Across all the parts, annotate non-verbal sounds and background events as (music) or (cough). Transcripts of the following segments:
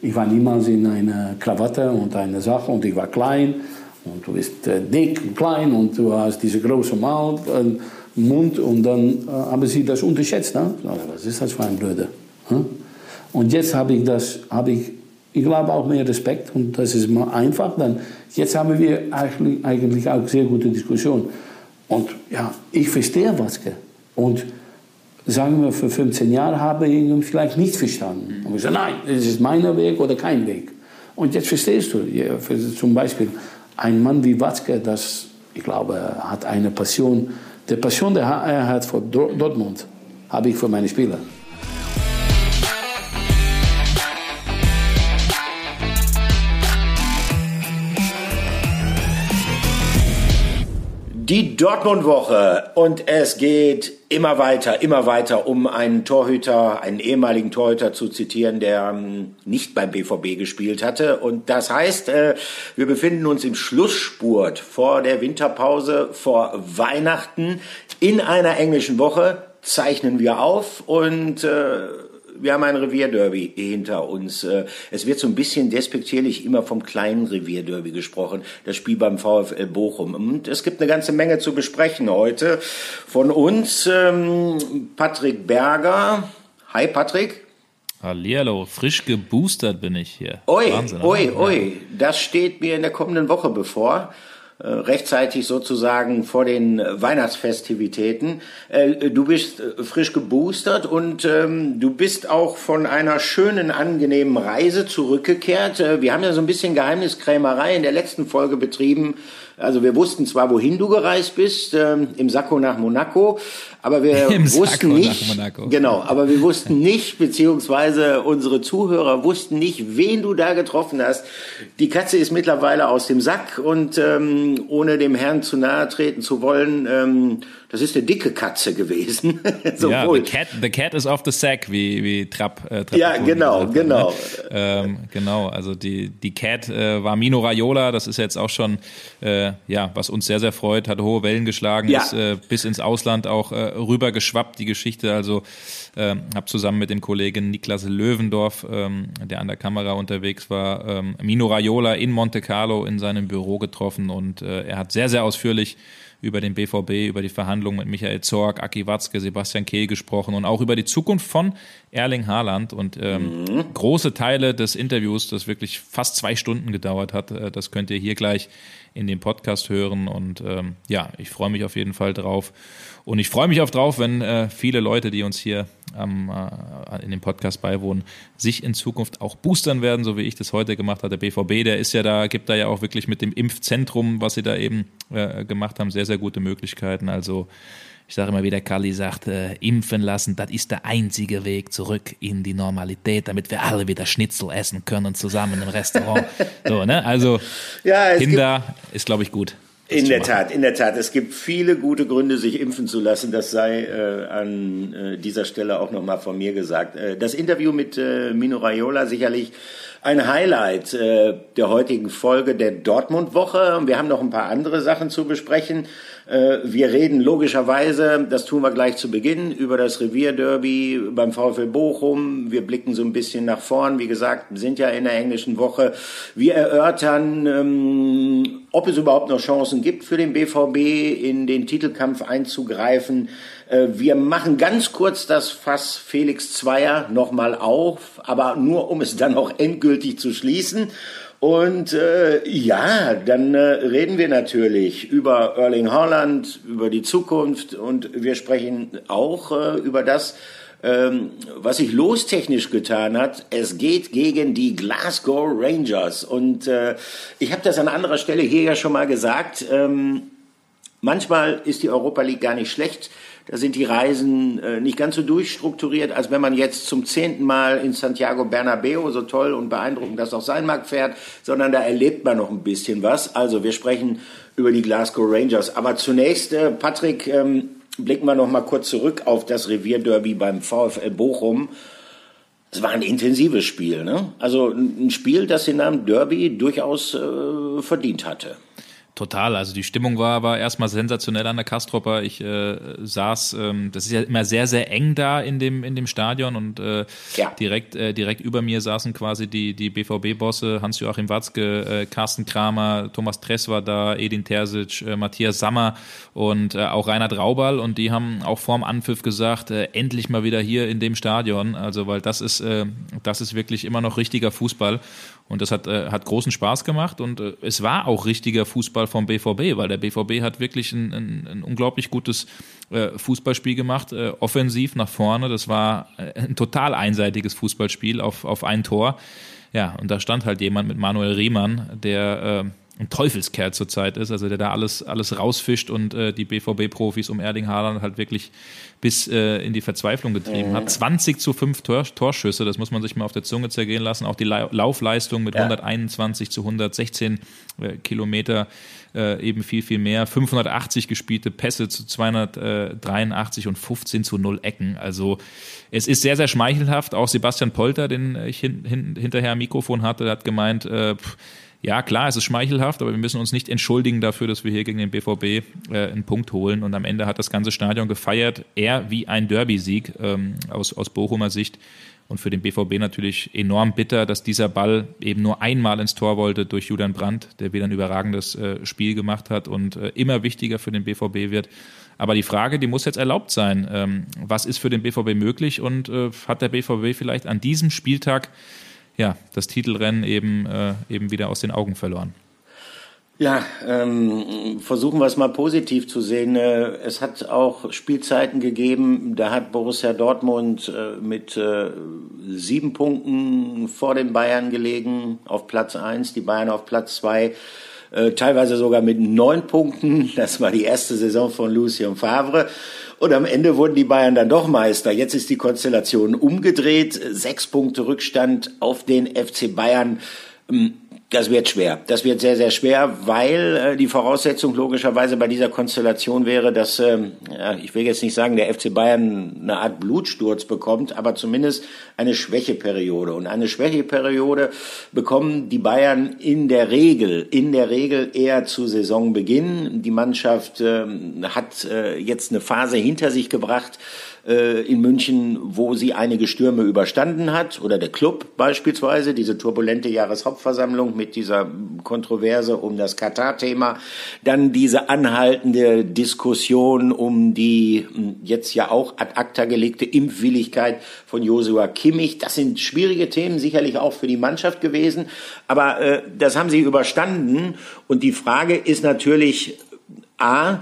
Ich war niemals in einer Krawatte und einer Sache und ich war klein und du bist äh, dick und klein und du hast diese große Maul, äh, Mund und dann äh, haben sie das unterschätzt. Ne? Was ist das für ein Blöde? Hm? Und jetzt habe ich das, habe ich, ich glaube auch mehr Respekt und das ist mal einfach. Dann, jetzt haben wir eigentlich, auch sehr gute Diskussionen. Und ja, ich verstehe Watzke. Und sagen wir, für 15 Jahre habe ich ihn vielleicht nicht verstanden. Und ich sage, nein, das ist mein Weg oder kein Weg. Und jetzt verstehst du, zum Beispiel ein Mann wie Watzke, das, ich glaube, hat eine Passion. Die Passion, die er hat für Dortmund, habe ich für meine Spieler. Die Dortmund-Woche und es geht immer weiter, immer weiter, um einen Torhüter, einen ehemaligen Torhüter zu zitieren, der ähm, nicht beim BVB gespielt hatte. Und das heißt, äh, wir befinden uns im Schlussspurt vor der Winterpause, vor Weihnachten. In einer englischen Woche zeichnen wir auf und äh, wir haben ein Revierderby hinter uns. Äh, es wird so ein bisschen despektierlich immer vom kleinen Revierderby gesprochen, das Spiel beim VfL Bochum. Und es gibt eine ganze Menge zu besprechen heute. Von uns ähm, Patrick Berger. Hi Patrick. Hallihallo, frisch geboostert bin ich hier. Oi, Wahnsinn, oi, oi, das steht mir in der kommenden Woche bevor. Äh, rechtzeitig sozusagen vor den Weihnachtsfestivitäten. Äh, du bist äh, frisch geboostert und ähm, du bist auch von einer schönen, angenehmen Reise zurückgekehrt. Wir haben ja so ein bisschen Geheimniskrämerei in der letzten Folge betrieben. Also wir wussten zwar, wohin du gereist bist, ähm, im Sakko nach Monaco, aber wir (laughs) Im wussten nicht, genau, aber wir wussten nicht, beziehungsweise unsere Zuhörer wussten nicht, wen du da getroffen hast. Die Katze ist mittlerweile aus dem Sack und ähm, ohne dem Herrn zu nahe treten zu wollen, ähm, das ist eine dicke Katze gewesen. (laughs) ja, the cat, the cat is off the sack, wie, wie Trapp. Äh, Trapp ja, genau, hat, genau. Ne? Ähm, genau, also die, die Cat äh, war Mino Raiola, das ist jetzt auch schon, äh, ja, was uns sehr, sehr freut, hat hohe Wellen geschlagen, ja. ist äh, bis ins Ausland auch äh, rüber geschwappt, die Geschichte. Also äh, habe zusammen mit dem Kollegen Niklas Löwendorf, ähm, der an der Kamera unterwegs war, ähm, Mino Raiola in Monte Carlo in seinem Büro getroffen und äh, er hat sehr, sehr ausführlich über den BVB, über die Verhandlungen mit Michael Zorg, Aki Watzke, Sebastian Kehl gesprochen und auch über die Zukunft von Erling Haaland. Und ähm, mhm. große Teile des Interviews, das wirklich fast zwei Stunden gedauert hat, äh, das könnt ihr hier gleich in dem Podcast hören. Und ähm, ja, ich freue mich auf jeden Fall drauf. Und ich freue mich auch drauf, wenn äh, viele Leute, die uns hier ähm, äh, in dem Podcast beiwohnen, sich in Zukunft auch boostern werden, so wie ich das heute gemacht habe. Der BVB, der ist ja da, gibt da ja auch wirklich mit dem Impfzentrum, was sie da eben äh, gemacht haben, sehr, sehr gute Möglichkeiten. Also ich sage immer, wie der Kali sagt, äh, impfen lassen, das ist der einzige Weg zurück in die Normalität, damit wir alle wieder Schnitzel essen können zusammen im Restaurant. so, ne? Also ja, Kinder ist, glaube ich, gut. In der Tat, in der Tat. Es gibt viele gute Gründe, sich impfen zu lassen. Das sei äh, an äh, dieser Stelle auch nochmal von mir gesagt. Äh, das Interview mit äh, Mino Raiola sicherlich ein Highlight äh, der heutigen Folge der Dortmund-Woche. Wir haben noch ein paar andere Sachen zu besprechen. Äh, wir reden logischerweise, das tun wir gleich zu Beginn, über das Revierderby beim VfL Bochum. Wir blicken so ein bisschen nach vorn. Wie gesagt, sind ja in der englischen Woche. Wir erörtern, ähm, ob es überhaupt noch Chancen gibt für den BVB, in den Titelkampf einzugreifen. Äh, wir machen ganz kurz das Fass Felix Zweier nochmal auf, aber nur um es dann auch endgültig zu schließen. Und äh, ja, dann äh, reden wir natürlich über Erling Haaland, über die Zukunft und wir sprechen auch äh, über das, ähm, was sich lostechnisch getan hat. Es geht gegen die Glasgow Rangers. Und äh, ich habe das an anderer Stelle hier ja schon mal gesagt. Ähm, manchmal ist die Europa League gar nicht schlecht. Da sind die Reisen äh, nicht ganz so durchstrukturiert, als wenn man jetzt zum zehnten Mal in Santiago Bernabeo, so toll und beeindruckend das auch sein mag, fährt, sondern da erlebt man noch ein bisschen was. Also wir sprechen über die Glasgow Rangers. Aber zunächst, äh, Patrick, ähm, blicken wir noch mal kurz zurück auf das Revierderby beim VfL Bochum. Es war ein intensives Spiel, ne? Also ein Spiel, das den Namen Derby durchaus äh, verdient hatte. Total. Also die Stimmung war, war erstmal sensationell an der Kastropper. Ich äh, saß, ähm, das ist ja immer sehr, sehr eng da in dem, in dem Stadion und äh, ja. direkt, äh, direkt über mir saßen quasi die, die BVB-Bosse, Hans-Joachim Watzke, äh, Carsten Kramer, Thomas Tress war da, Edin Terzic, äh, Matthias Sammer und äh, auch Reinhard Raubal und die haben auch vorm Anpfiff gesagt, äh, endlich mal wieder hier in dem Stadion. Also weil das ist, äh, das ist wirklich immer noch richtiger Fußball. Und das hat, äh, hat großen Spaß gemacht und äh, es war auch richtiger Fußball vom BVB, weil der BVB hat wirklich ein, ein, ein unglaublich gutes äh, Fußballspiel gemacht, äh, offensiv nach vorne. Das war äh, ein total einseitiges Fußballspiel auf, auf ein Tor. Ja, und da stand halt jemand mit Manuel Riemann, der äh, ein Teufelskerl zurzeit ist, also der da alles, alles rausfischt und äh, die BVB-Profis um Erling Haaland halt wirklich bis äh, in die Verzweiflung getrieben mhm. hat. 20 zu 5 Tor, Torschüsse, das muss man sich mal auf der Zunge zergehen lassen. Auch die La Laufleistung mit ja. 121 zu 116 äh, Kilometer äh, eben viel, viel mehr. 580 gespielte Pässe zu 283 und 15 zu 0 Ecken. Also es ist sehr, sehr schmeichelhaft. Auch Sebastian Polter, den ich hin, hin, hinterher am Mikrofon hatte, hat gemeint, äh, pff, ja, klar, es ist schmeichelhaft, aber wir müssen uns nicht entschuldigen dafür, dass wir hier gegen den BVB äh, einen Punkt holen. Und am Ende hat das ganze Stadion gefeiert, eher wie ein Derby-Sieg ähm, aus, aus Bochumer Sicht. Und für den BVB natürlich enorm bitter, dass dieser Ball eben nur einmal ins Tor wollte durch Julian Brandt, der wieder ein überragendes äh, Spiel gemacht hat und äh, immer wichtiger für den BVB wird. Aber die Frage, die muss jetzt erlaubt sein. Ähm, was ist für den BVB möglich und äh, hat der BVB vielleicht an diesem Spieltag ja, das Titelrennen eben, äh, eben wieder aus den Augen verloren. Ja, ähm, versuchen wir es mal positiv zu sehen. Äh, es hat auch Spielzeiten gegeben, da hat Borussia Dortmund äh, mit äh, sieben Punkten vor den Bayern gelegen, auf Platz eins, die Bayern auf Platz zwei, teilweise sogar mit neun Punkten. Das war die erste Saison von Lucien Favre. Und am Ende wurden die Bayern dann doch Meister. Jetzt ist die Konstellation umgedreht. Sechs Punkte Rückstand auf den FC Bayern. Das wird schwer. Das wird sehr, sehr schwer, weil äh, die Voraussetzung logischerweise bei dieser Konstellation wäre, dass, ja, ich will jetzt nicht sagen, der FC Bayern eine Art Blutsturz bekommt, aber zumindest eine Schwächeperiode. Und eine Schwächeperiode bekommen die Bayern in der Regel, in der Regel eher zu Saisonbeginn. Die Mannschaft äh, hat äh, jetzt eine Phase hinter sich gebracht, äh, in München, wo sie einige Stürme überstanden hat, oder der Club beispielsweise, diese turbulente Jahreshauptversammlung mit dieser Kontroverse um das Katar-Thema, dann diese anhaltende Diskussion um die hm, jetzt ja auch ad acta gelegte Impfwilligkeit von Josua Kimmich. Das sind schwierige Themen, sicherlich auch für die Mannschaft gewesen, aber äh, das haben sie überstanden. Und die Frage ist natürlich A,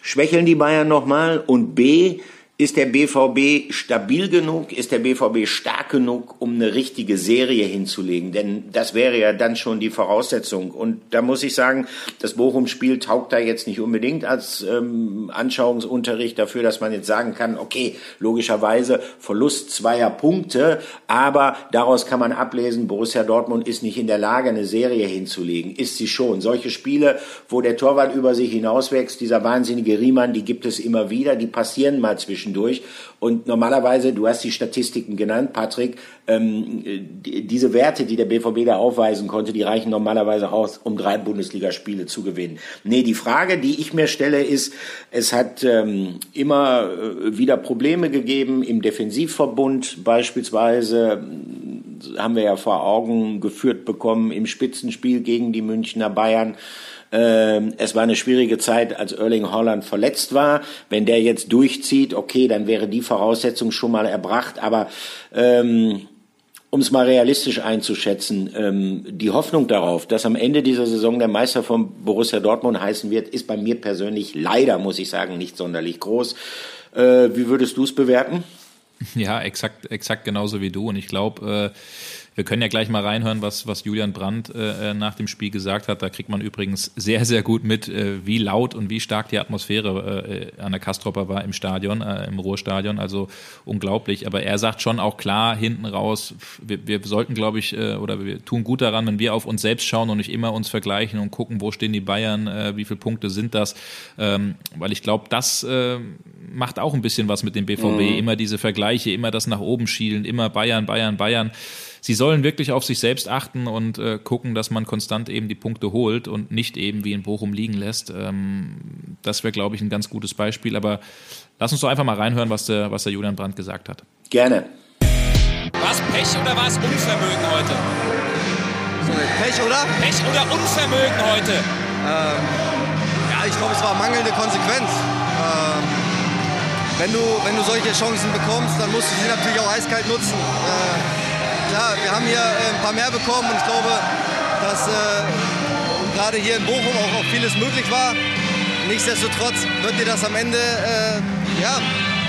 schwächeln die Bayern nochmal und B, ist der BVB stabil genug? Ist der BVB stark genug, um eine richtige Serie hinzulegen? Denn das wäre ja dann schon die Voraussetzung. Und da muss ich sagen, das Bochum-Spiel taugt da jetzt nicht unbedingt als ähm, Anschauungsunterricht dafür, dass man jetzt sagen kann, okay, logischerweise Verlust zweier Punkte, aber daraus kann man ablesen, Borussia Dortmund ist nicht in der Lage, eine Serie hinzulegen. Ist sie schon. Solche Spiele, wo der Torwart über sich hinauswächst, dieser wahnsinnige Riemann, die gibt es immer wieder, die passieren mal zwischen zwischendurch. Und normalerweise, du hast die Statistiken genannt, Patrick, ähm, die, diese Werte, die der BVB da aufweisen konnte, die reichen normalerweise aus, um drei Bundesligaspiele zu gewinnen. Nee, die Frage, die ich mir stelle, ist, es hat ähm, immer äh, wieder Probleme gegeben im Defensivverbund beispielsweise haben wir ja vor Augen geführt bekommen im Spitzenspiel gegen die Münchner Bayern. Ähm, es war eine schwierige Zeit, als Erling Holland verletzt war. Wenn der jetzt durchzieht, okay, dann wäre die Voraussetzung schon mal erbracht. Aber ähm, um es mal realistisch einzuschätzen, ähm, die Hoffnung darauf, dass am Ende dieser Saison der Meister von Borussia Dortmund heißen wird, ist bei mir persönlich leider, muss ich sagen, nicht sonderlich groß. Äh, wie würdest du es bewerten? Ja, exakt, exakt genauso wie du. Und ich glaube, äh, wir können ja gleich mal reinhören, was, was Julian Brandt äh, äh, nach dem Spiel gesagt hat. Da kriegt man übrigens sehr, sehr gut mit, äh, wie laut und wie stark die Atmosphäre äh, an der Kastropper war im Stadion, äh, im Ruhrstadion. Also unglaublich. Aber er sagt schon auch klar hinten raus, wir, wir sollten, glaube ich, äh, oder wir tun gut daran, wenn wir auf uns selbst schauen und nicht immer uns vergleichen und gucken, wo stehen die Bayern, äh, wie viele Punkte sind das. Ähm, weil ich glaube, das äh, macht auch ein bisschen was mit dem BVB. Mhm. Immer diese Vergleiche, immer das nach oben schielen, immer Bayern, Bayern, Bayern sie sollen wirklich auf sich selbst achten und äh, gucken, dass man konstant eben die Punkte holt und nicht eben wie in Bochum liegen lässt. Ähm, das wäre, glaube ich, ein ganz gutes Beispiel. Aber lass uns doch einfach mal reinhören, was der, was der Julian Brandt gesagt hat. Gerne. War es Pech oder war es Unvermögen heute? Sorry, Pech oder? Pech oder Unvermögen heute? Ähm, ja, ich glaube, es war mangelnde Konsequenz. Ähm, wenn, du, wenn du solche Chancen bekommst, dann musst du sie natürlich auch eiskalt nutzen. Äh, klar, wir haben hier äh, ein paar mehr bekommen und ich glaube, dass äh, gerade hier in Bochum auch, auch, vieles möglich war. Nichtsdestotrotz wird dir das am Ende äh, ja,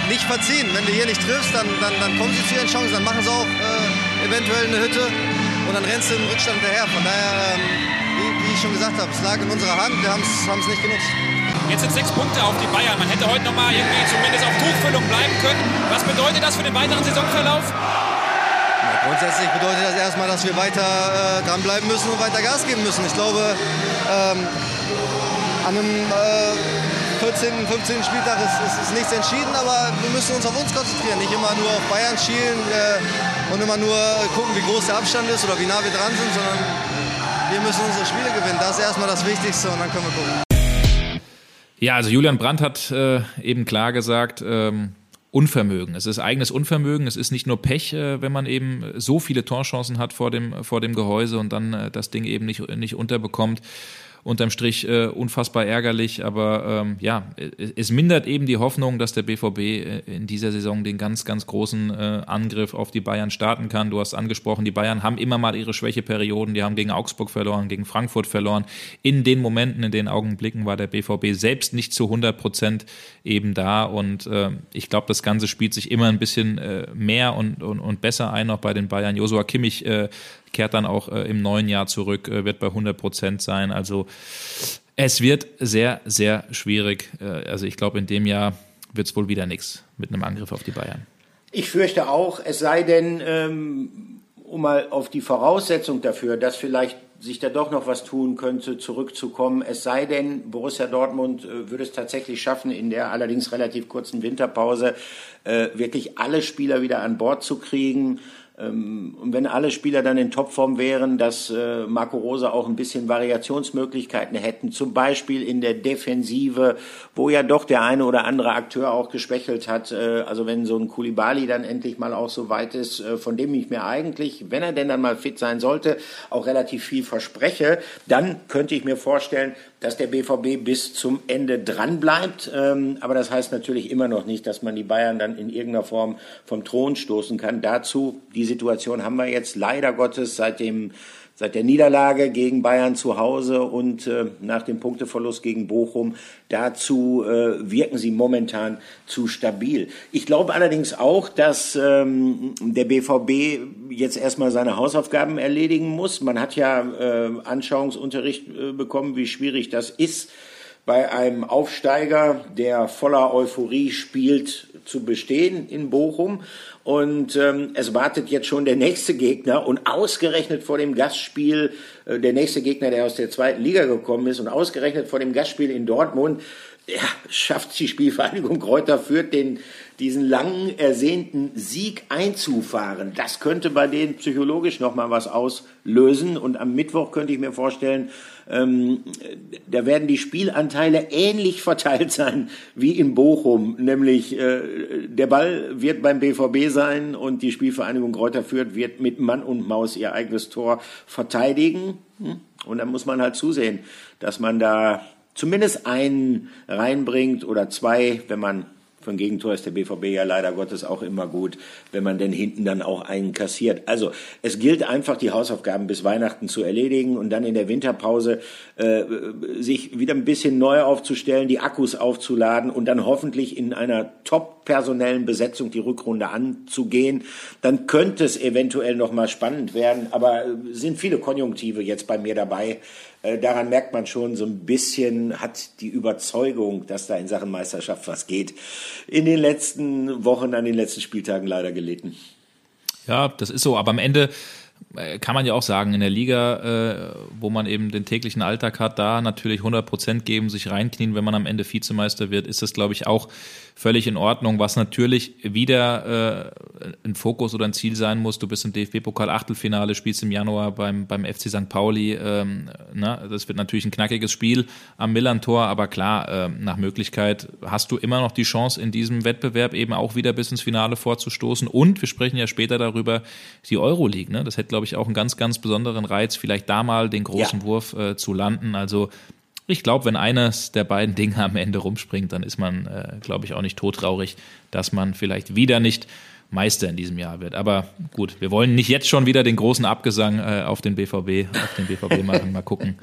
nicht verziehen. Wenn du hier nicht triffst, dann, dann, dann kommen sie zu ihren Chancen, dann machen sie auch äh, eventuell eine Hütte und dann rennst du im Rückstand hinterher. Von daher, ähm, wie, wie, ich schon gesagt habe, es lag in unserer Hand, wir haben es nicht genutzt. Jetzt sind sechs Punkte auf die Bayern. Man hätte heute noch mal irgendwie zumindest auf Tuchfüllung bleiben können. Was bedeutet das für den weiteren Saisonverlauf? Grundsätzlich bedeutet das erstmal, dass wir weiter äh, dranbleiben müssen und weiter Gas geben müssen. Ich glaube, ähm, an einem äh, 14., 15. Spieltag ist, ist, ist, nichts entschieden, aber wir müssen uns auf uns konzentrieren. Nicht immer nur auf Bayern schielen äh, und immer nur gucken, wie groß der Abstand ist oder wie nah wir dran sind, sondern wir müssen unsere Spiele gewinnen. Das ist erstmal das Wichtigste und dann können wir gucken. Ja, also Julian Brandt hat äh, eben klar gesagt, ähm, Unvermögen. Es ist eigenes Unvermögen. Es ist nicht nur Pech, äh, wenn man eben so viele Torchancen hat vor dem, vor dem Gehäuse und dann äh, das Ding eben nicht, nicht unterbekommt unterm Strich äh, unfassbar ärgerlich, aber ähm, ja, es mindert eben die Hoffnung, dass der BVB äh, in dieser Saison den ganz, ganz großen äh, Angriff auf die Bayern starten kann. Du hast angesprochen, die Bayern haben immer mal ihre Schwächeperioden, die haben gegen Augsburg verloren, gegen Frankfurt verloren. In den Momenten, in den Augenblicken war der BVB selbst nicht zu 100 Prozent eben da und äh, ich glaube, das Ganze spielt sich immer ein bisschen äh, mehr und, und, und besser ein, auch bei den Bayern. Josua Kimmich äh, kehrt dann auch äh, im neuen Jahr zurück, äh, wird bei 100 Prozent sein. Also es wird sehr, sehr schwierig. Äh, also ich glaube, in dem Jahr wird es wohl wieder nichts mit einem Angriff auf die Bayern. Ich fürchte auch, es sei denn, ähm, um mal auf die Voraussetzung dafür, dass vielleicht sich da doch noch was tun könnte, zurückzukommen. Es sei denn, Borussia Dortmund äh, würde es tatsächlich schaffen, in der allerdings relativ kurzen Winterpause äh, wirklich alle Spieler wieder an Bord zu kriegen und wenn alle Spieler dann in Topform wären, dass äh, Marco Rosa auch ein bisschen Variationsmöglichkeiten hätten, zum Beispiel in der Defensive, wo ja doch der eine oder andere Akteur auch geschwächelt hat. Äh, also wenn so ein Kulibali dann endlich mal auch so weit ist, äh, von dem ich mir eigentlich, wenn er denn dann mal fit sein sollte, auch relativ viel verspreche, dann könnte ich mir vorstellen, dass der BVB bis zum Ende dran bleibt. Ähm, aber das heißt natürlich immer noch nicht, dass man die Bayern dann in irgendeiner Form vom Thron stoßen kann. Dazu, die Situation haben wir jetzt leider Gottes seit dem seit der Niederlage gegen Bayern zu Hause und äh, nach dem Punkteverlust gegen Bochum. Dazu äh, wirken sie momentan zu stabil. Ich glaube allerdings auch, dass ähm, der BVB jetzt erstmal seine Hausaufgaben erledigen muss. Man hat ja äh, Anschauungsunterricht äh, bekommen, wie schwierig das ist bei einem Aufsteiger, der voller Euphorie spielt, zu bestehen in Bochum. Und ähm, es wartet jetzt schon der nächste Gegner und ausgerechnet vor dem Gastspiel, äh, der nächste Gegner, der aus der zweiten Liga gekommen ist und ausgerechnet vor dem Gastspiel in Dortmund, ja, schafft die Spielvereinigung Kräuter Fürth den, diesen langen ersehnten Sieg einzufahren. Das könnte bei denen psychologisch nochmal was auslösen. Und am Mittwoch könnte ich mir vorstellen, ähm, da werden die Spielanteile ähnlich verteilt sein wie in Bochum. Nämlich äh, der Ball wird beim BVB sein und die Spielvereinigung Kräuter Fürth wird mit Mann und Maus ihr eigenes Tor verteidigen. Hm? Und dann muss man halt zusehen, dass man da zumindest einen reinbringt oder zwei, wenn man von Gegentor ist der BVB ja leider Gottes auch immer gut, wenn man denn hinten dann auch einen kassiert. Also es gilt einfach, die Hausaufgaben bis Weihnachten zu erledigen und dann in der Winterpause äh, sich wieder ein bisschen neu aufzustellen, die Akkus aufzuladen und dann hoffentlich in einer top personellen Besetzung die Rückrunde anzugehen. Dann könnte es eventuell noch mal spannend werden, aber äh, sind viele Konjunktive jetzt bei mir dabei. Äh, daran merkt man schon so ein bisschen, hat die Überzeugung, dass da in Sachen Meisterschaft was geht, in den letzten Wochen, an den letzten Spieltagen leider gelitten. Ja, das ist so. Aber am Ende äh, kann man ja auch sagen, in der Liga, äh, wo man eben den täglichen Alltag hat, da natürlich 100 Prozent geben, sich reinknien, wenn man am Ende Vizemeister wird, ist das, glaube ich, auch völlig in Ordnung. Was natürlich wieder äh, ein Fokus oder ein Ziel sein muss, du bist im DFB-Pokal-Achtelfinale, spielst im Januar beim, beim FC St. Pauli. Ähm, na, das wird natürlich ein knackiges Spiel am Millantor, aber klar, äh, nach Möglichkeit hast du immer noch die Chance, in diesem Wettbewerb eben auch wieder bis ins Finale vorzustoßen. Und wir sprechen ja später darüber, die Euroleague. Ne? Das hätte, glaube ich, auch einen ganz, ganz besonderen Reiz, vielleicht da mal den großen ja. Wurf äh, zu landen. Also ich glaube, wenn eines der beiden Dinge am Ende rumspringt, dann ist man, äh, glaube ich, auch nicht todtraurig, dass man vielleicht wieder nicht Meister in diesem Jahr wird. Aber gut, wir wollen nicht jetzt schon wieder den großen Abgesang äh, auf den BVB, auf den BVB (laughs) machen. Mal gucken,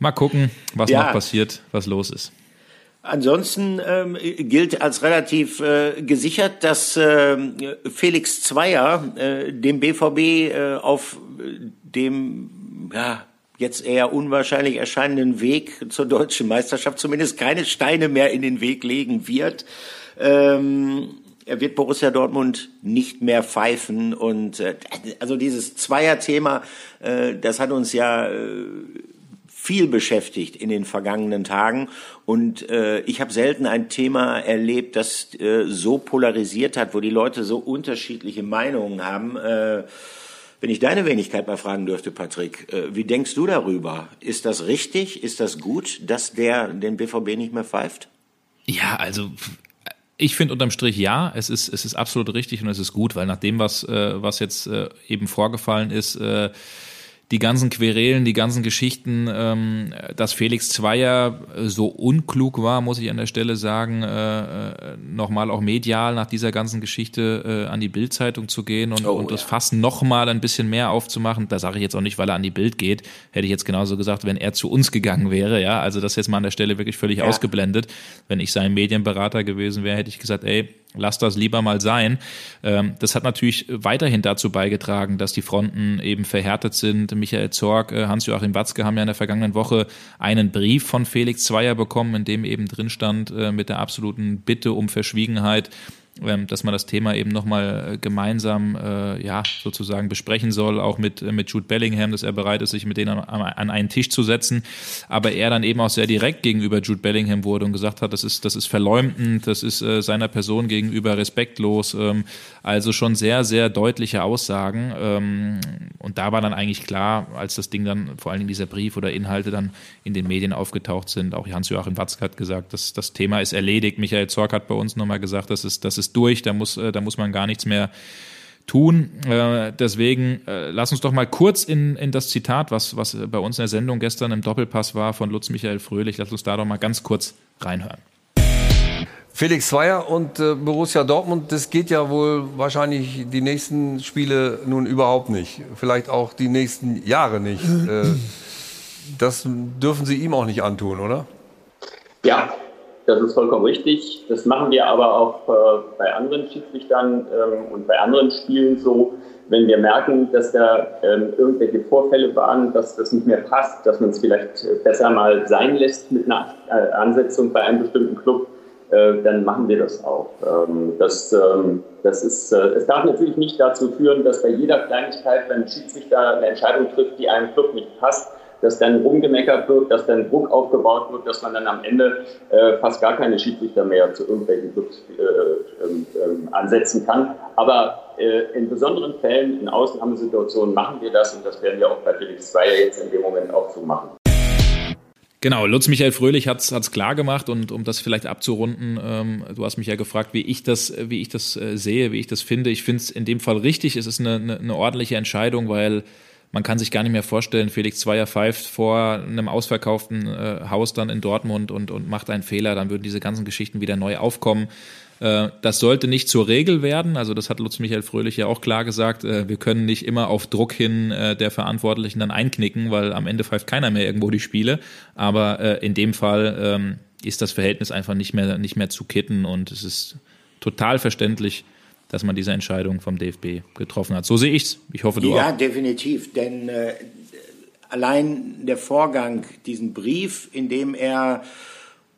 mal gucken, was ja. noch passiert, was los ist. Ansonsten ähm, gilt als relativ äh, gesichert, dass äh, Felix Zweier äh, dem BVB äh, auf dem ja, jetzt eher unwahrscheinlich erscheinenden Weg zur deutschen Meisterschaft zumindest keine Steine mehr in den Weg legen wird. Ähm, er wird Borussia Dortmund nicht mehr pfeifen und äh, also dieses Zweier-Thema, äh, das hat uns ja äh, viel beschäftigt in den vergangenen Tagen und äh, ich habe selten ein Thema erlebt, das äh, so polarisiert hat, wo die Leute so unterschiedliche Meinungen haben. Äh, wenn ich deine Wenigkeit mal fragen dürfte, Patrick, äh, wie denkst du darüber? Ist das richtig? Ist das gut, dass der den BVB nicht mehr pfeift? Ja, also ich finde unterm Strich ja, es ist, es ist absolut richtig und es ist gut, weil nach dem, was, äh, was jetzt äh, eben vorgefallen ist, die ganzen Querelen, die ganzen Geschichten, ähm, dass Felix Zweier so unklug war, muss ich an der Stelle sagen, äh, äh, nochmal auch medial nach dieser ganzen Geschichte äh, an die Bildzeitung zu gehen und, oh, und das ja. Fass nochmal ein bisschen mehr aufzumachen. Da sage ich jetzt auch nicht, weil er an die Bild geht, hätte ich jetzt genauso gesagt, wenn er zu uns gegangen wäre. Ja, also das jetzt mal an der Stelle wirklich völlig ja. ausgeblendet. Wenn ich sein Medienberater gewesen wäre, hätte ich gesagt, ey, lass das lieber mal sein. Ähm, das hat natürlich weiterhin dazu beigetragen, dass die Fronten eben verhärtet sind. Michael Zorg, äh, Hans-Joachim Watzke haben ja in der vergangenen Woche einen Brief von Felix Zweier bekommen, in dem eben drin stand äh, mit der absoluten Bitte um Verschwiegenheit dass man das Thema eben nochmal äh, gemeinsam äh, ja, sozusagen besprechen soll, auch mit, äh, mit Jude Bellingham, dass er bereit ist, sich mit denen an, an einen Tisch zu setzen. Aber er dann eben auch sehr direkt gegenüber Jude Bellingham wurde und gesagt hat, das ist, das ist verleumdend, das ist äh, seiner Person gegenüber respektlos. Ähm, also schon sehr, sehr deutliche Aussagen. Ähm, und da war dann eigentlich klar, als das Ding dann, vor allen Dingen dieser Brief oder Inhalte dann in den Medien aufgetaucht sind, auch Hans-Joachim Watzke hat gesagt, dass das Thema ist erledigt. Michael Zorc hat bei uns nochmal gesagt, das ist, das ist ist durch, da muss, äh, da muss man gar nichts mehr tun. Äh, deswegen äh, lass uns doch mal kurz in, in das Zitat, was, was bei uns in der Sendung gestern im Doppelpass war von Lutz Michael Fröhlich, lass uns da doch mal ganz kurz reinhören. Felix Zweier und äh, Borussia Dortmund, das geht ja wohl wahrscheinlich die nächsten Spiele nun überhaupt nicht. Vielleicht auch die nächsten Jahre nicht. Das dürfen Sie ihm auch nicht antun, oder? Ja, das ist vollkommen richtig. Das machen wir aber auch äh, bei anderen Schiedsrichtern ähm, und bei anderen Spielen so. Wenn wir merken, dass da ähm, irgendwelche Vorfälle waren, dass das nicht mehr passt, dass man es vielleicht besser mal sein lässt mit einer äh, Ansetzung bei einem bestimmten Club, äh, dann machen wir das auch. Ähm, das, ähm, das ist, äh, es darf natürlich nicht dazu führen, dass bei jeder Kleinigkeit, wenn ein Schiedsrichter eine Entscheidung trifft, die einem Club nicht passt, dass dann rumgemeckert wird, dass dann Druck aufgebaut wird, dass man dann am Ende äh, fast gar keine Schiedsrichter mehr zu irgendwelchen Clubs äh, ähm, ähm, ansetzen kann. Aber äh, in besonderen Fällen, in Ausnahmesituationen machen wir das und das werden wir auch bei Felix Zweier jetzt in dem Moment auch so machen. Genau, Lutz Michael Fröhlich hat es klar gemacht und um das vielleicht abzurunden, ähm, du hast mich ja gefragt, wie ich das, wie ich das äh, sehe, wie ich das finde. Ich finde es in dem Fall richtig. Es ist eine, eine, eine ordentliche Entscheidung, weil man kann sich gar nicht mehr vorstellen, Felix Zweier pfeift vor einem ausverkauften äh, Haus dann in Dortmund und, und macht einen Fehler, dann würden diese ganzen Geschichten wieder neu aufkommen. Äh, das sollte nicht zur Regel werden, also das hat Lutz Michael Fröhlich ja auch klar gesagt, äh, wir können nicht immer auf Druck hin äh, der Verantwortlichen dann einknicken, weil am Ende pfeift keiner mehr irgendwo die Spiele, aber in dem Fall ähm, ist das Verhältnis einfach nicht mehr, nicht mehr zu kitten und es ist total verständlich, dass man diese Entscheidung vom DFB getroffen hat. So sehe ich es. Ich hoffe, du ja, auch. Ja, definitiv. Denn äh, allein der Vorgang, diesen Brief, in dem er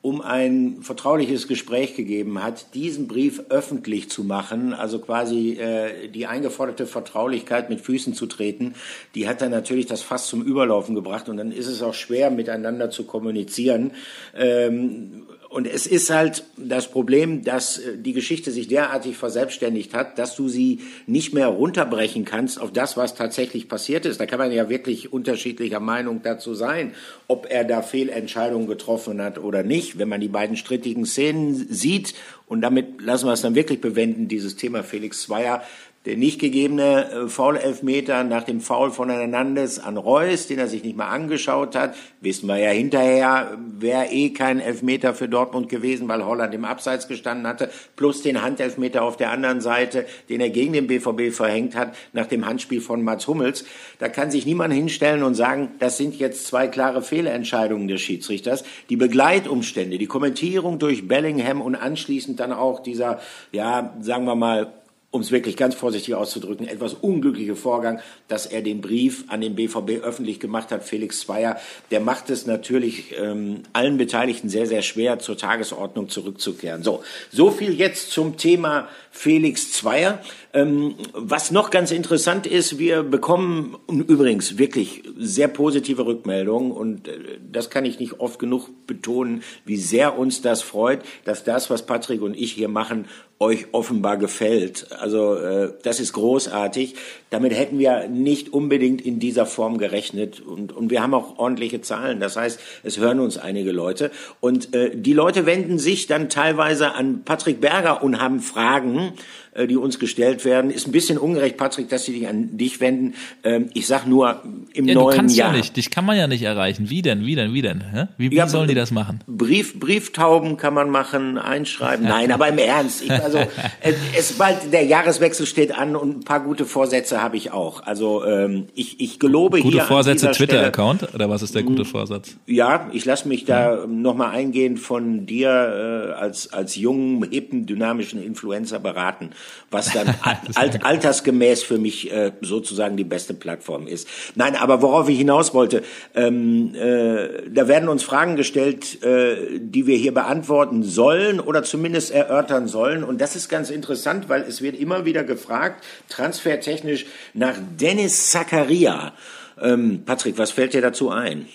um ein vertrauliches Gespräch gegeben hat, diesen Brief öffentlich zu machen, also quasi äh, die eingeforderte Vertraulichkeit mit Füßen zu treten, die hat dann natürlich das Fass zum Überlaufen gebracht und dann ist es auch schwer, miteinander zu kommunizieren. Ähm, und es ist halt das Problem, dass äh, die Geschichte sich derartig verselbstständigt hat, dass du sie nicht mehr runterbrechen kannst auf das, was tatsächlich passiert ist. Da kann man ja wirklich unterschiedlicher Meinung dazu sein, ob er da Fehlentscheidungen getroffen hat oder nicht. Wenn man die beiden strittigen Szenen sieht, und damit lassen wir es dann wirklich bewenden, dieses Thema Felix Zweier, der nicht gegebene äh, Foul-Elfmeter nach dem Foul von Hernandez an Reus, den er sich nicht mal angeschaut hat, wissen wir ja hinterher, wäre eh kein Elfmeter für Dortmund gewesen, weil Holland im Abseits gestanden hatte, plus den Handelfmeter auf der anderen Seite, den er gegen den BVB verhängt hat, nach dem Handspiel von Mats Hummels. Da kann sich niemand hinstellen und sagen, das sind jetzt zwei klare Fehlentscheidungen des Schiedsrichters. Die Begleitumstände, die Kommentierung durch Bellingham und anschließend dann auch dieser, ja, sagen wir mal, um es wirklich ganz vorsichtig auszudrücken, etwas unglückliche Vorgang, dass er den Brief an den BVB öffentlich gemacht hat, Felix Zweier. Der macht es natürlich ähm, allen Beteiligten sehr, sehr schwer, zur Tagesordnung zurückzukehren. So, so viel jetzt zum Thema Felix Zweier. Ähm, was noch ganz interessant ist, wir bekommen übrigens wirklich sehr positive Rückmeldungen und äh, das kann ich nicht oft genug betonen, wie sehr uns das freut, dass das, was Patrick und ich hier machen, euch offenbar gefällt. Also äh, das ist großartig. Damit hätten wir nicht unbedingt in dieser Form gerechnet und, und wir haben auch ordentliche Zahlen. Das heißt, es hören uns einige Leute und äh, die Leute wenden sich dann teilweise an Patrick Berger und haben Fragen die uns gestellt werden. Ist ein bisschen ungerecht, Patrick, dass sie sich an dich wenden. Ähm, ich sag nur im ja, neuen du kannst Jahr. Ja nicht. Dich kann man ja nicht erreichen. Wie denn? Wie denn? Wie denn? Wie, wie ja, sollen die das machen? Brief, Brieftauben kann man machen, einschreiben. Nein, aber im Ernst. Ich, also (laughs) äh, es bald der Jahreswechsel steht an und ein paar gute Vorsätze habe ich auch. Also ähm, ich, ich gelobe gute hier Vorsätze Twitter-Account oder was ist der gute Vorsatz? Ja, ich lasse mich da ja. nochmal eingehen von dir äh, als als jungen, hippen, dynamischen Influencer beraten was dann (laughs) alt, altersgemäß für mich äh, sozusagen die beste Plattform ist. Nein, aber worauf ich hinaus wollte, ähm, äh, da werden uns Fragen gestellt, äh, die wir hier beantworten sollen oder zumindest erörtern sollen. Und das ist ganz interessant, weil es wird immer wieder gefragt, transfertechnisch nach Dennis Zakaria. Ähm, Patrick, was fällt dir dazu ein?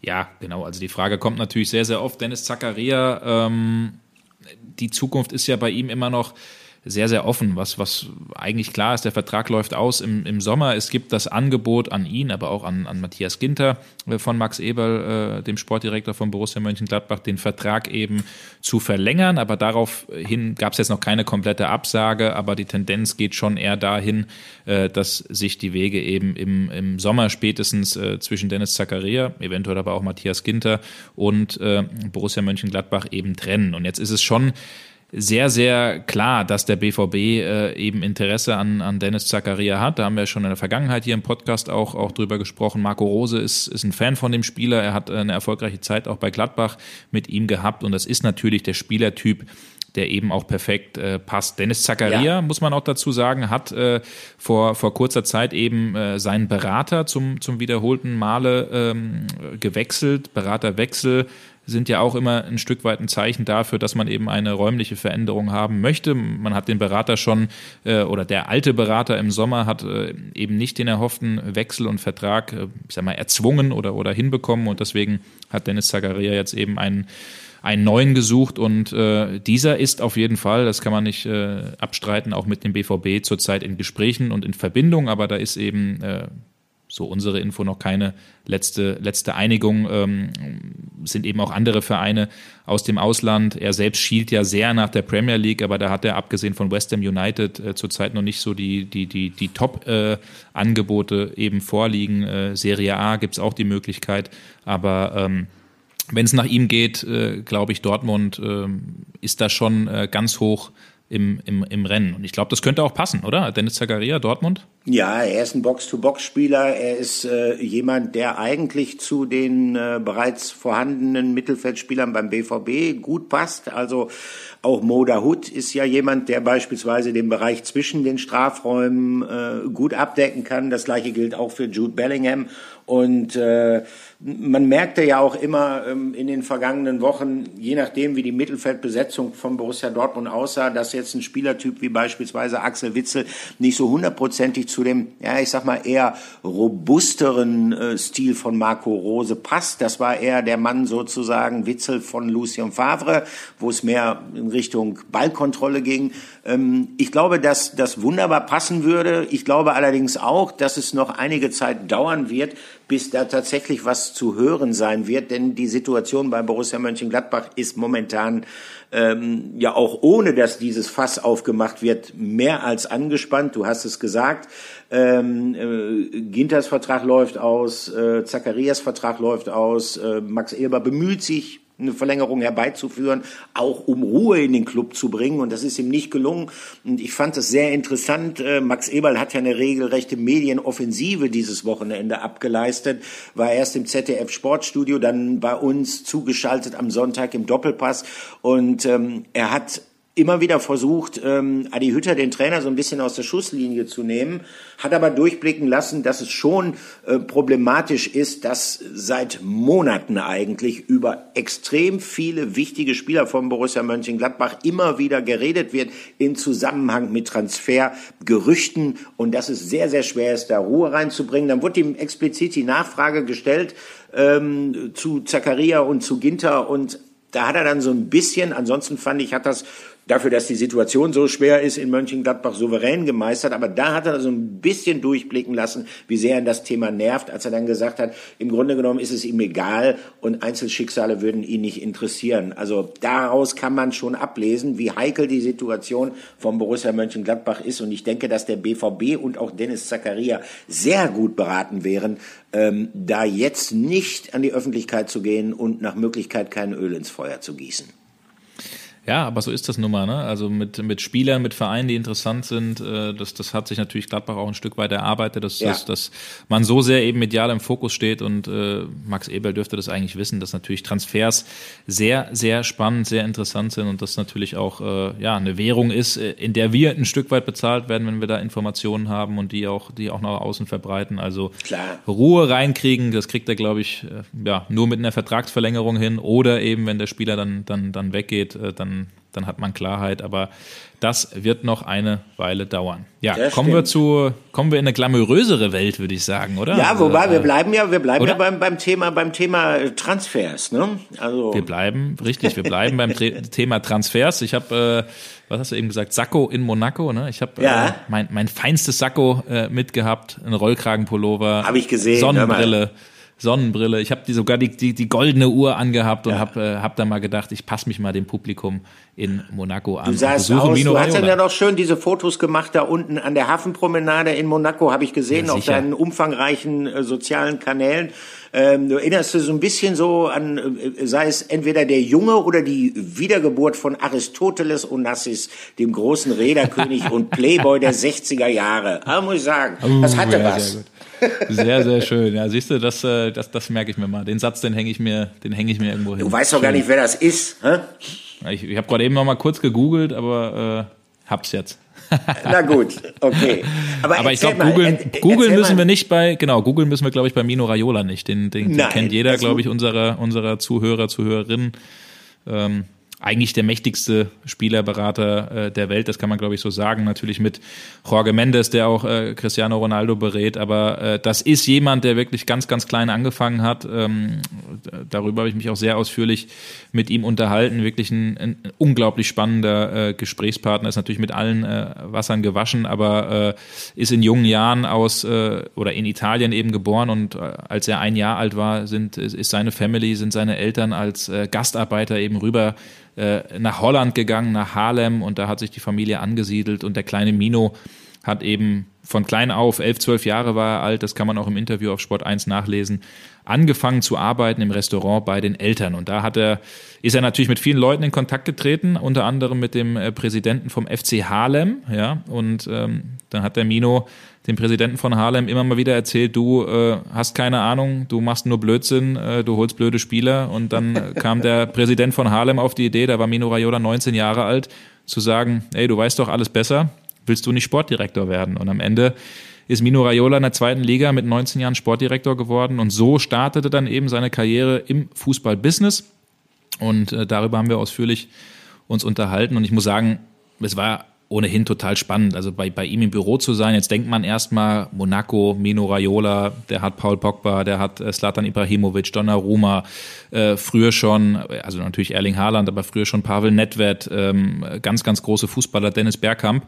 Ja, genau. Also die Frage kommt natürlich sehr, sehr oft. Dennis Zakaria, ähm, die Zukunft ist ja bei ihm immer noch sehr, sehr offen, was, was eigentlich klar ist. Der Vertrag läuft aus im, im Sommer. Es gibt das Angebot an ihn, aber auch an, an Matthias Ginter äh, von Max Eberl, äh, dem Sportdirektor von Borussia Mönchengladbach, den Vertrag eben zu verlängern. Aber daraufhin gab es jetzt noch keine komplette Absage, aber die Tendenz geht schon eher dahin, äh, dass sich die Wege eben im, im Sommer spätestens äh, zwischen Dennis Zakaria, eventuell aber auch Matthias Ginter und äh, Borussia Mönchengladbach eben trennen. Und jetzt ist es schon sehr, sehr klar, dass der BVB äh, eben Interesse an, an Dennis Zakaria hat. Da haben wir schon in der Vergangenheit hier im Podcast auch, auch drüber gesprochen. Marco Rose ist, ist ein Fan von dem Spieler. Er hat eine erfolgreiche Zeit auch bei Gladbach mit ihm gehabt. Und das ist natürlich der Spielertyp, der eben auch perfekt äh, passt. Dennis Zakaria, ja. muss man auch dazu sagen, hat äh, vor, vor kurzer Zeit eben äh, seinen Berater zum, zum wiederholten Male ähm, gewechselt. Beraterwechsel sind ja auch immer ein Stück weit ein Zeichen dafür, dass man eben eine räumliche Veränderung haben möchte. Man hat den Berater schon äh, oder der alte Berater im Sommer hat äh, eben nicht den erhofften Wechsel und Vertrag, äh, ich sag mal, erzwungen oder, oder hinbekommen. Und deswegen hat Dennis Zagaria jetzt eben einen einen neuen gesucht. Und äh, dieser ist auf jeden Fall, das kann man nicht äh, abstreiten, auch mit dem BVB zurzeit in Gesprächen und in Verbindung, aber da ist eben äh, so unsere Info noch keine letzte, letzte Einigung. Ähm, sind eben auch andere Vereine aus dem Ausland. Er selbst schielt ja sehr nach der Premier League, aber da hat er abgesehen von West Ham United äh, zurzeit noch nicht so die, die, die, die Top-Angebote äh, eben vorliegen. Äh, Serie A gibt's auch die Möglichkeit, aber ähm, wenn es nach ihm geht, äh, glaube ich, Dortmund äh, ist da schon äh, ganz hoch im, im, im Rennen. Und ich glaube, das könnte auch passen, oder? Dennis Zagaria, Dortmund? Ja, er ist ein Box-to-Box-Spieler. Er ist äh, jemand, der eigentlich zu den äh, bereits vorhandenen Mittelfeldspielern beim BVB gut passt. Also auch Moda Hood ist ja jemand, der beispielsweise den Bereich zwischen den Strafräumen äh, gut abdecken kann. Das gleiche gilt auch für Jude Bellingham. Und äh, man merkte ja auch immer ähm, in den vergangenen Wochen, je nachdem, wie die Mittelfeldbesetzung von Borussia Dortmund aussah, dass jetzt ein Spielertyp wie beispielsweise Axel Witzel nicht so hundertprozentig zu dem, ja, ich sag mal, eher robusteren äh, Stil von Marco Rose passt. Das war eher der Mann sozusagen Witzel von Lucien Favre, wo es mehr in Richtung Ballkontrolle ging. Ähm, ich glaube, dass das wunderbar passen würde. Ich glaube allerdings auch, dass es noch einige Zeit dauern wird, bis da tatsächlich was zu hören sein wird, denn die Situation bei Borussia Mönchengladbach ist momentan ähm, ja auch ohne, dass dieses Fass aufgemacht wird, mehr als angespannt. Du hast es gesagt. Ähm, äh, Ginters Vertrag läuft aus, äh, Zacharias Vertrag läuft aus, äh, Max Eber bemüht sich eine Verlängerung herbeizuführen, auch um Ruhe in den Club zu bringen. Und das ist ihm nicht gelungen. Und ich fand es sehr interessant. Äh, Max Eberl hat ja eine regelrechte Medienoffensive dieses Wochenende abgeleistet, war erst im ZDF Sportstudio, dann bei uns zugeschaltet am Sonntag im Doppelpass. Und ähm, er hat immer wieder versucht, ähm, Adi Hütter, den Trainer, so ein bisschen aus der Schusslinie zu nehmen, hat aber durchblicken lassen, dass es schon äh, problematisch ist, dass seit Monaten eigentlich über extrem viele wichtige Spieler von Borussia Mönchengladbach immer wieder geredet wird im Zusammenhang mit Transfergerüchten und dass es sehr, sehr schwer ist, da Ruhe reinzubringen. Dann wurde ihm explizit die Nachfrage gestellt ähm, zu Zakaria und zu Ginter und da hat er dann so ein bisschen, ansonsten fand ich, hat das dafür, dass die Situation so schwer ist, in Mönchengladbach souverän gemeistert. Aber da hat er so ein bisschen durchblicken lassen, wie sehr ihn das Thema nervt, als er dann gesagt hat, im Grunde genommen ist es ihm egal und Einzelschicksale würden ihn nicht interessieren. Also daraus kann man schon ablesen, wie heikel die Situation von Borussia Mönchengladbach ist. Und ich denke, dass der BVB und auch Dennis Zakaria sehr gut beraten wären, ähm, da jetzt nicht an die Öffentlichkeit zu gehen und nach Möglichkeit kein Öl ins Feuer zu gießen. Ja, aber so ist das nun mal, ne? Also mit, mit Spielern, mit Vereinen, die interessant sind, äh, das, das hat sich natürlich Gladbach auch ein Stück weit erarbeitet, dass, ja. dass, dass man so sehr eben medial im Fokus steht und äh, Max Eberl dürfte das eigentlich wissen, dass natürlich Transfers sehr, sehr spannend, sehr interessant sind und das natürlich auch äh, ja, eine Währung ist, äh, in der wir ein Stück weit bezahlt werden, wenn wir da Informationen haben und die auch, die auch nach außen verbreiten. Also Klar. Ruhe reinkriegen, das kriegt er, glaube ich, äh, ja, nur mit einer Vertragsverlängerung hin oder eben, wenn der Spieler dann, dann, dann weggeht, äh, dann dann, hat man Klarheit. Aber das wird noch eine Weile dauern. Ja, das kommen stimmt. wir zu, kommen wir in eine glamourösere Welt, würde ich sagen, oder? Ja, wobei also, wir bleiben ja, wir bleiben oder? ja beim, beim Thema, beim Thema Transfers, ne? Also. Wir bleiben, richtig, wir bleiben beim (laughs) Thema Transfers. Ich habe, äh, was hast du eben gesagt, Sakko in Monaco, ne? Ich habe ja. äh, mein, mein feinstes Sakko äh, mitgehabt, ein Rollkragenpullover. Habe ich gesehen. Sonnenbrille. Sonnenbrille. Ich habe die sogar die, die, die goldene Uhr angehabt und ja. habe äh, hab da mal gedacht, ich passe mich mal dem Publikum in Monaco an. Du sahst aus, Mino du hast ja noch schön diese Fotos gemacht da unten an der Hafenpromenade in Monaco, habe ich gesehen, ja, auf deinen umfangreichen äh, sozialen Kanälen. Ähm, du erinnerst du so ein bisschen so an, äh, sei es entweder der Junge oder die Wiedergeburt von Aristoteles Onassis, dem großen Reederkönig (laughs) und Playboy der 60er Jahre. Da muss ich sagen, das hatte ja, was. Sehr, sehr schön. Ja, siehst du, das, äh, das, das merke ich mir mal. Den Satz, den hänge ich mir, den hänge ich mir irgendwo hin. Du weißt doch gar nicht, wer das ist. Hä? Ich, ich habe gerade eben noch mal kurz gegoogelt, aber äh, hab's jetzt. Na gut, okay. Aber, aber ich glaube, googeln, googeln müssen wir nicht bei, genau, googeln müssen wir, glaube ich, bei Mino Raiola nicht. Den, den, den kennt jeder, glaube ich, unserer, unserer Zuhörer, Zuhörerinnen. Ähm, eigentlich der mächtigste Spielerberater äh, der Welt, das kann man glaube ich so sagen. Natürlich mit Jorge Mendes, der auch äh, Cristiano Ronaldo berät, aber äh, das ist jemand, der wirklich ganz, ganz klein angefangen hat. Ähm, darüber habe ich mich auch sehr ausführlich mit ihm unterhalten. Wirklich ein, ein unglaublich spannender äh, Gesprächspartner, ist natürlich mit allen äh, Wassern gewaschen, aber äh, ist in jungen Jahren aus äh, oder in Italien eben geboren und äh, als er ein Jahr alt war, sind, ist seine Family, sind seine Eltern als äh, Gastarbeiter eben rüber äh, nach Holland gegangen, nach Harlem und da hat sich die Familie angesiedelt und der kleine Mino hat eben von klein auf, elf, zwölf Jahre war er alt, das kann man auch im Interview auf Sport 1 nachlesen, angefangen zu arbeiten im Restaurant bei den Eltern. Und da hat er, ist er natürlich mit vielen Leuten in Kontakt getreten, unter anderem mit dem äh, Präsidenten vom FC Harlem, ja, und ähm, dann hat der Mino dem Präsidenten von Harlem immer mal wieder erzählt, du äh, hast keine Ahnung, du machst nur Blödsinn, äh, du holst blöde Spieler. Und dann (laughs) kam der Präsident von Harlem auf die Idee, da war Mino Raiola 19 Jahre alt, zu sagen, ey, du weißt doch alles besser, willst du nicht Sportdirektor werden? Und am Ende ist Mino Raiola in der zweiten Liga mit 19 Jahren Sportdirektor geworden und so startete dann eben seine Karriere im Fußballbusiness. Und äh, darüber haben wir ausführlich uns unterhalten. Und ich muss sagen, es war ohnehin total spannend. Also bei, bei ihm im Büro zu sein, jetzt denkt man erstmal Monaco, Mino Raiola, der hat Paul Pogba, der hat Slatan äh, Ibrahimovic, Donnarumma, äh, früher schon, also natürlich Erling Haaland, aber früher schon Pavel Nedved, ähm, ganz, ganz große Fußballer, Dennis Bergkamp.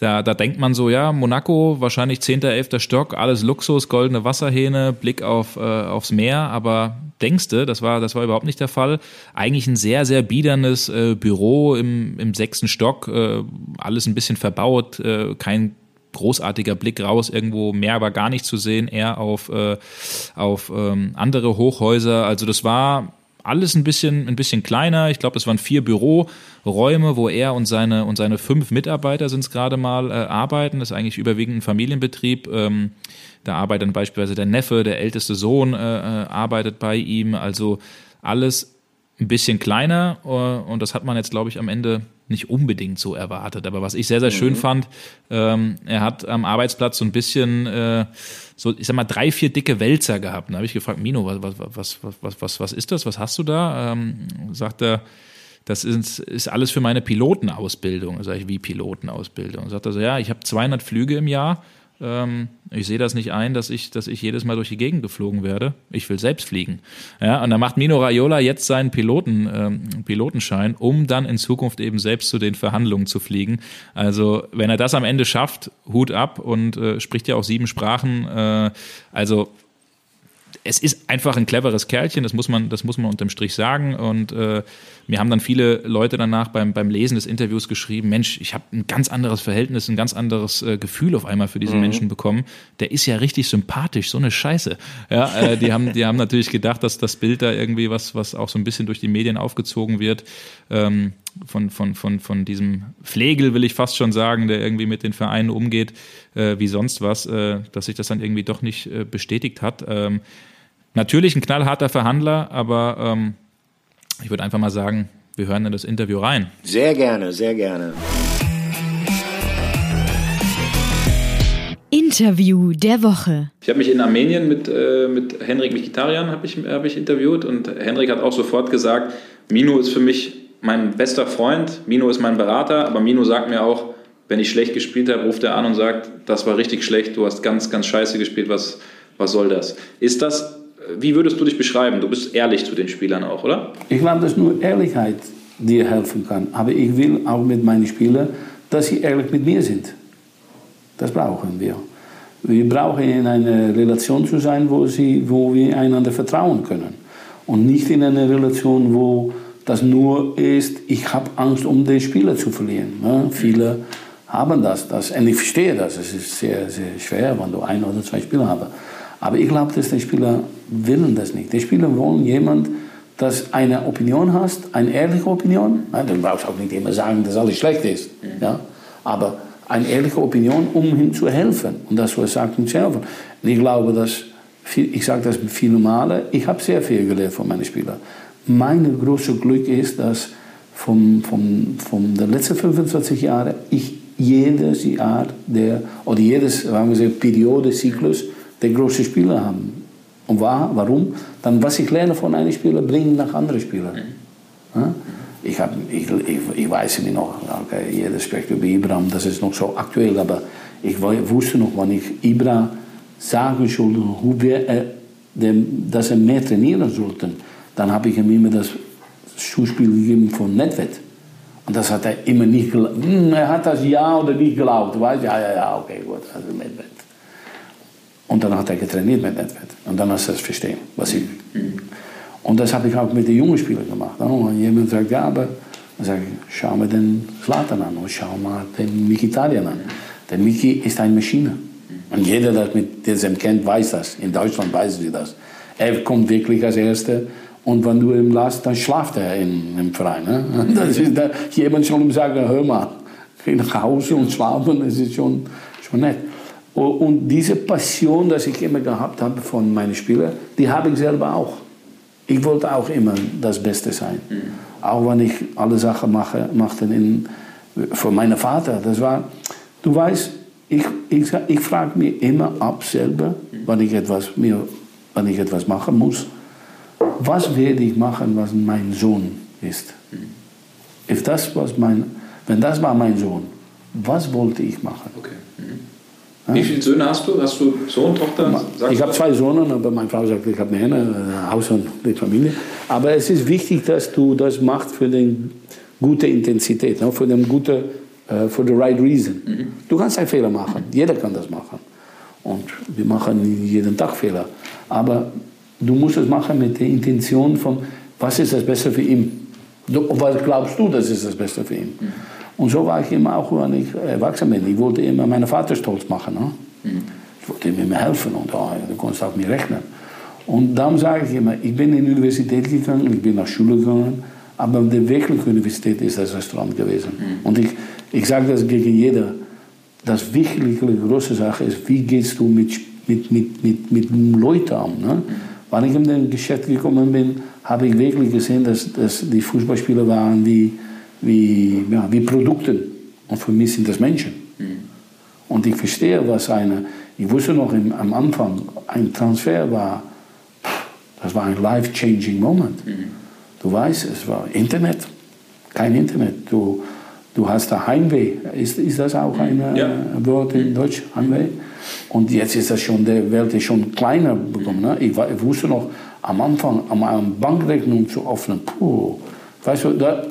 Da, da denkt man so, ja, Monaco, wahrscheinlich 10., 11. Stock, alles Luxus, goldene Wasserhähne, Blick auf, äh, aufs Meer, aber denkste, das war, das war überhaupt nicht der Fall. Eigentlich ein sehr, sehr biedernes äh, Büro im, im sechsten Stock, äh, alles ein bisschen verbaut, äh, kein großartiger Blick raus, irgendwo mehr war gar nicht zu sehen, eher auf, äh, auf ähm, andere Hochhäuser. Also das war alles ein bisschen, ein bisschen kleiner. Ich glaube, es waren vier Büroräume, wo er und seine, und seine fünf Mitarbeiter sind es gerade mal äh, arbeiten. Das ist eigentlich überwiegend ein Familienbetrieb. Ähm, da arbeitet dann beispielsweise der Neffe, der älteste Sohn äh, äh arbeitet bei ihm. Also alles ein bisschen kleiner äh, und das hat man jetzt, glaube ich, am Ende nicht unbedingt so erwartet. Aber was ich sehr, sehr schön mhm. fand, ähm, er hat am Arbeitsplatz so ein bisschen äh, so, ich sag mal, drei, vier dicke Wälzer gehabt. Da habe ich gefragt, Mino, was, was, was, was, was, was ist das? Was hast du da? Ähm, sagt er, das ist, ist alles für meine Pilotenausbildung. Sag ich, wie Pilotenausbildung? Sagt er so, ja, ich habe 200 Flüge im Jahr ähm, ich sehe das nicht ein, dass ich, dass ich jedes Mal durch die Gegend geflogen werde. Ich will selbst fliegen. Ja, und dann macht Mino Raiola jetzt seinen Piloten, ähm, Pilotenschein, um dann in Zukunft eben selbst zu den Verhandlungen zu fliegen. Also wenn er das am Ende schafft, Hut ab und äh, spricht ja auch sieben Sprachen. Äh, also es ist einfach ein cleveres Kerlchen, das muss man, das muss man unterm Strich sagen. Und äh, mir haben dann viele Leute danach beim, beim Lesen des Interviews geschrieben, Mensch, ich habe ein ganz anderes Verhältnis, ein ganz anderes äh, Gefühl auf einmal für diesen mhm. Menschen bekommen. Der ist ja richtig sympathisch, so eine Scheiße. Ja, äh, die haben, die haben natürlich gedacht, dass das Bild da irgendwie was, was auch so ein bisschen durch die Medien aufgezogen wird. Ähm, von, von, von, von diesem Pflegel, will ich fast schon sagen, der irgendwie mit den Vereinen umgeht, äh, wie sonst was, äh, dass sich das dann irgendwie doch nicht äh, bestätigt hat. Ähm, Natürlich ein knallharter Verhandler, aber ähm, ich würde einfach mal sagen, wir hören in das Interview rein. Sehr gerne, sehr gerne. Interview der Woche. Ich habe mich in Armenien mit, äh, mit Henrik Mikitarian hab ich, hab ich interviewt und Henrik hat auch sofort gesagt, Mino ist für mich mein bester Freund, Mino ist mein Berater, aber Mino sagt mir auch, wenn ich schlecht gespielt habe, ruft er an und sagt, das war richtig schlecht, du hast ganz, ganz scheiße gespielt, was, was soll das? Ist das wie würdest du dich beschreiben? Du bist ehrlich zu den Spielern auch, oder? Ich glaube, dass nur Ehrlichkeit dir helfen kann. Aber ich will auch mit meinen Spielern, dass sie ehrlich mit mir sind. Das brauchen wir. Wir brauchen in einer Relation zu sein, wo, sie, wo wir einander vertrauen können. Und nicht in einer Relation, wo das nur ist, ich habe Angst, um den Spieler zu verlieren. Ja, viele haben das, das. Und ich verstehe das. Es ist sehr, sehr schwer, wenn du ein oder zwei Spieler hast. Aber ich glaube, dass die Spieler willen das nicht. Die Spieler wollen jemand, das eine Opinion hast, eine ehrliche Opinion. Ja, dann brauchst du auch nicht immer sagen, dass alles schlecht ist. Ja? Aber eine ehrliche Opinion, um ihm zu helfen. Und das, was sagt, zu helfen. Und ich glaube, dass, ich sage das viele Male, ich habe sehr viel gelernt von meinen Spielern. Mein großes Glück ist, dass von, von, von den letzten 25 Jahren ich jedes Jahr der, oder jedes sagen wir, Periode, Zyklus, der große Spieler haben. Und war, warum? Dann, was ich lerne von einem Spieler, bringe ich nach anderen Spielern. Ja? Ich, hab, ich, ich, ich, weiß nicht noch, okay, jeder spricht über Ibra, das ist noch so aktuell, aber ich wusste noch, wann ich Ibra sagen sollte, hoe wir, äh, dem, dass er mehr trainieren sollte, dann habe ich ihm immer das Zuspiel gegeben von Nedved. Und das hat er immer nicht geglaubt. Hm, er hat das ja oder nicht geglaubt. Weißt? Ja, ja, ja, okay, gut, also Nedved. Und dann hat er getrainiert mit Nedved. Und dann hast du das verstehen, was ich. Und das habe ich auch mit den jungen Spielern gemacht. Und jemand sagt, ja, aber dann sage ich, schau mal den Slatan an und schau mal den Mikitarian an. Der Mickey ist eine Maschine. Und jeder, der mit diesem kennt, weiß das. In Deutschland weiß sie das. Er kommt wirklich als Erster. Und wenn du ihn lässt, dann schlaft er in, im Verein. Ne? (laughs) Das ist da, jemand soll ihm sagen, hör mal, geh nach Hause und schlafen, das ist schon, schon nett. Und diese Passion, die ich immer gehabt habe von meinen Spielern, die habe ich selber auch. Ich wollte auch immer das Beste sein. Mhm. Auch wenn ich alle Sachen mache, machte in, für meinen Vater. Das war, du weißt, ich, ich, ich frage mich immer ab selber, wenn ich, etwas, mir, wenn ich etwas machen muss, was werde ich machen, was mein Sohn ist? If das was mein, wenn das war mein Sohn, was wollte ich machen? Okay. Wie viele Söhne hast du? Hast du Sohn, Tochter? Sagst ich habe zwei Söhne, aber meine Frau sagt, ich habe eine, ein Haus und eine Familie. Aber es ist wichtig, dass du das machst für die gute Intensität, ne? für den gute, uh, for the right reason. Mhm. Du kannst einen Fehler machen, jeder kann das machen. Und wir machen jeden Tag Fehler. Aber du musst es machen mit der Intention von, was ist das Beste für ihn? was glaubst du, das ist das Beste für ihn? Mhm. Und so war ich immer auch, wenn ich erwachsen bin. Ich wollte immer meinen Vater stolz machen. Ne? Mhm. Ich wollte ihm immer helfen und oh, du konntest auf mich rechnen. Und darum sage ich immer, ich bin in die Universität gegangen, ich bin nach Schule gegangen, aber die wirkliche Universität ist das Restaurant gewesen. Mhm. Und ich, ich sage das gegen jeder, das wirkliche große Sache ist, wie gehst du mit, mit, mit, mit, mit Leuten um. Ne? Mhm. Wenn ich in das Geschäft gekommen bin, habe ich wirklich gesehen, dass, dass die Fußballspieler waren, die wie, ja, wie Produkte. Und für mich sind das Menschen. Mhm. Und ich verstehe, was eine, ich wusste noch im, am Anfang, ein Transfer war, das war ein life-changing Moment. Mhm. Du weißt, es war Internet, kein Internet. Du, du hast da Heimweh. Ist, ist das auch ein ja. Äh, Wort in Deutsch? Heimweh? Und jetzt ist das schon, die Welt ist schon kleiner bekommen. Ne? Ich, ich, wusste noch, am Anfang, eine Bankrechnung zu öffnen, puh, weißt du, da,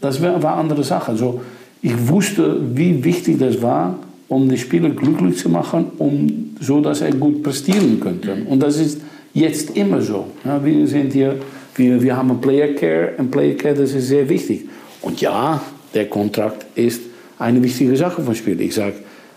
das war eine andere Sache. Also, ich wusste, wie wichtig das war, um die Spieler glücklich zu machen, um, so dass er gut prestieren könnte. Und das ist jetzt immer so. Ja, wir sind hier, wir, wir haben ein Player Care, ein Player Care, das ist sehr wichtig. Und ja, der Kontrakt ist eine wichtige Sache vom Spiel. Ich sage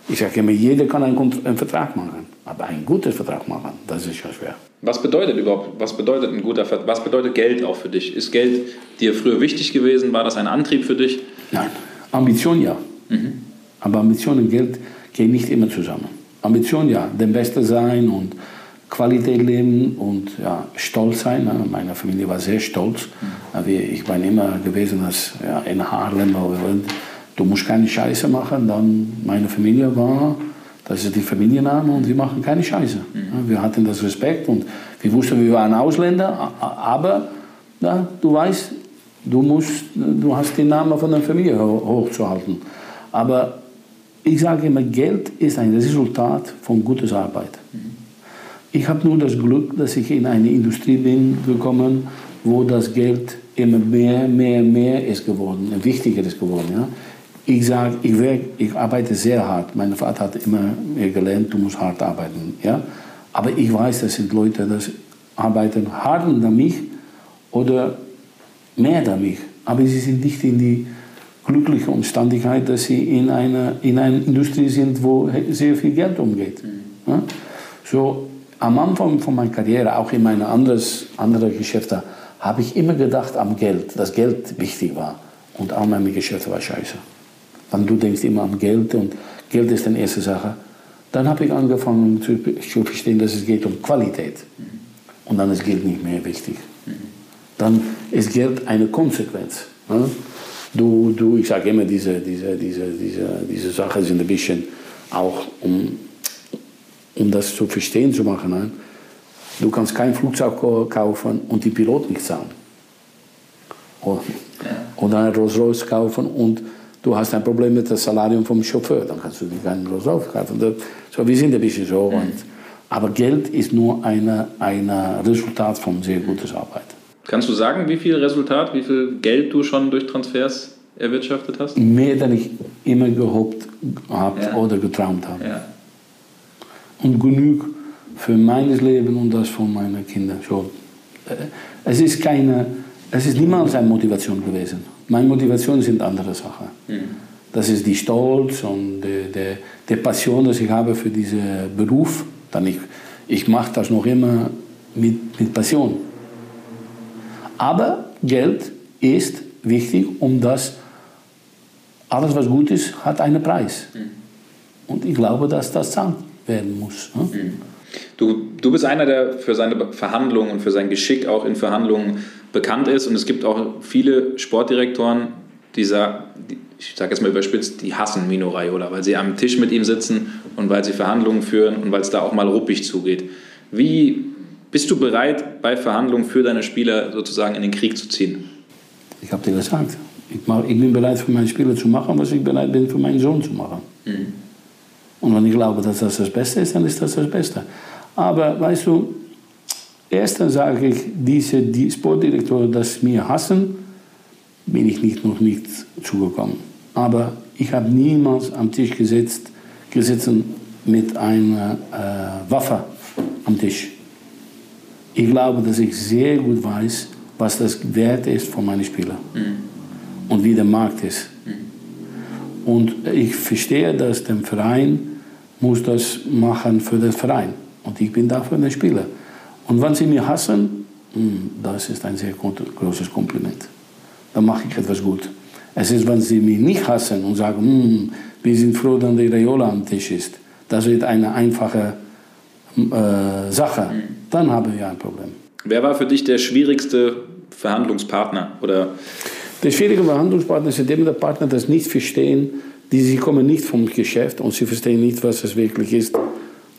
ich sag immer, jeder kann einen, einen Vertrag machen, aber einen guten Vertrag machen, das ist ja schwer. Was bedeutet überhaupt, was bedeutet ein guter Vertrag, was bedeutet Geld auch für dich? Ist Geld dir früher wichtig gewesen? War das ein Antrieb für dich? Nein, Ambition ja. Mhm. Aber Ambition und Geld gehen nicht immer zusammen. Ambition ja, der Beste sein und Qualität leben und ja, stolz sein. Ne? Meine Familie war sehr stolz. Mhm. Ich war immer gewesen, dass ja, in Harlem, du musst keine Scheiße machen. Dann meine Familie war das ist die Familienname und wir machen keine Scheiße. Mhm. Wir hatten das Respekt und wir wussten, wir waren Ausländer, aber ja, du weißt, du, musst, du hast den Namen von der Familie hochzuhalten. Aber ich sage immer, Geld ist ein Resultat von guter Arbeit. Mhm. Ich habe nur das Glück, dass ich in eine Industrie bin gekommen, wo das Geld immer mehr, mehr, mehr ist geworden, wichtiger ist geworden. Ja? Ich sage, ich, ich arbeite sehr hart. Mein Vater hat immer gelernt, du musst hart arbeiten. Ja? Aber ich weiß, das sind Leute, die arbeiten harter damit oder mehr damit. Aber sie sind nicht in die glückliche Umstandigkeit, dass sie in einer, in einer Industrie sind, wo sehr viel Geld umgeht. Ja? So, am Anfang von meiner Karriere, auch in meinen anderen Geschäften, habe ich immer gedacht am Geld, dass Geld wichtig war. Und all meine Geschäfte war scheiße. Wenn du denkst immer an Geld und Geld ist die erste Sache, dann habe ich angefangen zu, zu verstehen, dass es geht um Qualität. Und dann ist Geld nicht mehr wichtig. Dann ist Geld eine Konsequenz. Ne? Du, du, ich sage immer, diese, diese, diese, diese, diese Sachen sind ein bisschen auch, um, um das zu verstehen zu machen. Ne? Du kannst kein Flugzeug kaufen und die Pilot nicht zahlen. Oder ein Rolls Royce kaufen und du hast ein Problem mit dem Salarium vom Chauffeur, dann kannst du dir keinen Los aufkaufen. So, wir sind ein bisschen so. Mhm. Und, aber Geld ist nur ein eine Resultat von sehr guter Arbeit. Kannst du sagen, wie viel Resultat, wie viel Geld du schon durch Transfers erwirtschaftet hast? Mehr, als ich immer gehofft habe ja. oder geträumt habe. Ja. Und genug für mein Leben und das von meinen Kindern. So, äh, es ist keine, es ist niemals eine Motivation gewesen. Meine Motivation sind andere Sachen. Mhm. das ist die Stolz und die, die, die Passion, die ich habe für diesen Beruf. Dann ich, ich mache das noch immer mit, mit Passion. Aber Geld ist wichtig, um das, alles was gut ist, hat einen Preis. Mhm. Und ich glaube, dass das zahlt werden muss. Ne? Mhm. Du, du bist einer, der für seine Verhandlungen und für sein Geschick auch in Verhandlungen bekannt ist. Und es gibt auch viele Sportdirektoren, die sagen, ich sage jetzt mal überspitzt, die hassen Mino Raiola, weil sie am Tisch mit ihm sitzen und weil sie Verhandlungen führen und weil es da auch mal ruppig zugeht. Wie bist du bereit, bei Verhandlungen für deine Spieler sozusagen in den Krieg zu ziehen? Ich habe dir gesagt, ich, mach, ich, bin bereit für meine Spieler zu machen, was ich bereit bin für meinen Sohn zu machen. Mhm. Und wenn ich glaube, dass das das Beste ist, dann ist das das Beste. Aber weißt du, erstens sage ich, diese die Sportdirektoren, die mir hassen, bin ich nicht, noch nicht zugekommen. Aber ich habe niemals am Tisch gesetzt, gesessen mit einer äh, Waffe am Tisch. Ich glaube, dass ich sehr gut weiß, was das Wert ist von meinen Spielern mhm. und wie der Markt ist. Mhm. Und ich verstehe, dass der Verein muss das machen für den Verein und ich bin dafür ein Spieler. Und wenn sie mich hassen, hm, das ist ein sehr großes Kompliment. Dann mache ich etwas gut. Es ist, wenn sie mich nicht hassen und sagen, hm, wir sind froh, dass der Raiola am Tisch ist. Das wird eine einfache äh, Sache. Dann haben wir ein Problem. Wer war für dich der schwierigste Verhandlungspartner? Oder? Der schwierige Verhandlungspartner ist der Partner das nicht verstehen, die sie kommen nicht vom Geschäft und sie verstehen nicht, was das wirklich ist,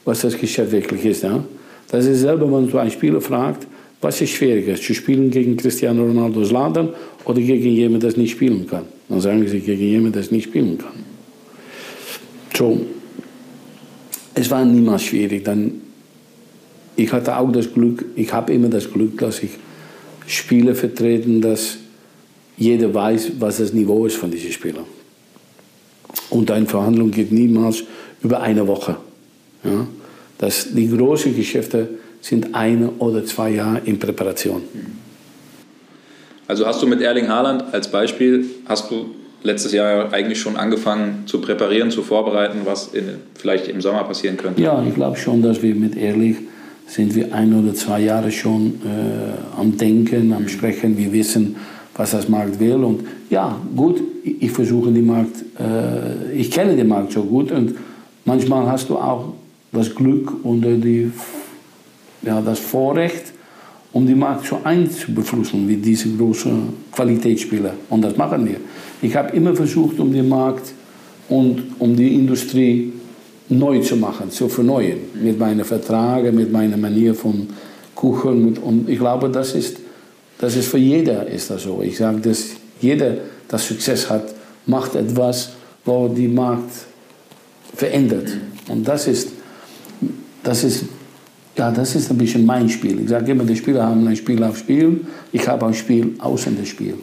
was das Geschäft wirklich ist. Ja? Das ist selber, wenn du einen Spieler fragt, was ist schwieriger, zu spielen gegen Cristiano Ronaldo's Laden oder gegen jemanden, der nicht spielen kann? Dann sagen sie gegen jemanden, der nicht spielen kann. So, es war niemals schwierig. Dann, ich hatte auch das Glück, ich habe immer das Glück, dass ich Spieler vertreten, dass jeder weiß, was das Niveau ist von diesen Spielern. Und eine Verhandlung geht niemals über eine Woche. Ja? Das, die großen Geschäfte sind eine oder zwei Jahre in Präparation. Also hast du mit Erling Haaland als Beispiel, hast du letztes Jahr eigentlich schon angefangen zu präparieren, zu vorbereiten, was in, vielleicht im Sommer passieren könnte? Ja, ich glaube schon, dass wir mit Erling sind wir ein oder zwei Jahre schon äh, am Denken, am Sprechen. Wir wissen, was das Markt will. Und ja, gut, ich versuche den Markt, äh, ich kenne den Markt so gut und manchmal hast du auch das Glück und die, ja, das Vorrecht, um den Markt so einzubeeinflussen wie diese großen Qualitätsspieler. Und das machen wir. Ich habe immer versucht, um den Markt und um die Industrie neu zu machen, zu verneuern. Mit meinen Verträgen, mit meiner Manier von Kuchen. und ich glaube, das ist, das ist für jeder ist das so. Ich sage, dass jeder, der Success hat, macht etwas, wo die Markt verändert. Und das ist, das ist, ja, das ist ein bisschen mein Spiel. Ich sage immer, die Spieler haben ein Spiel auf Spiel, ich habe ein Spiel außen das Spiel.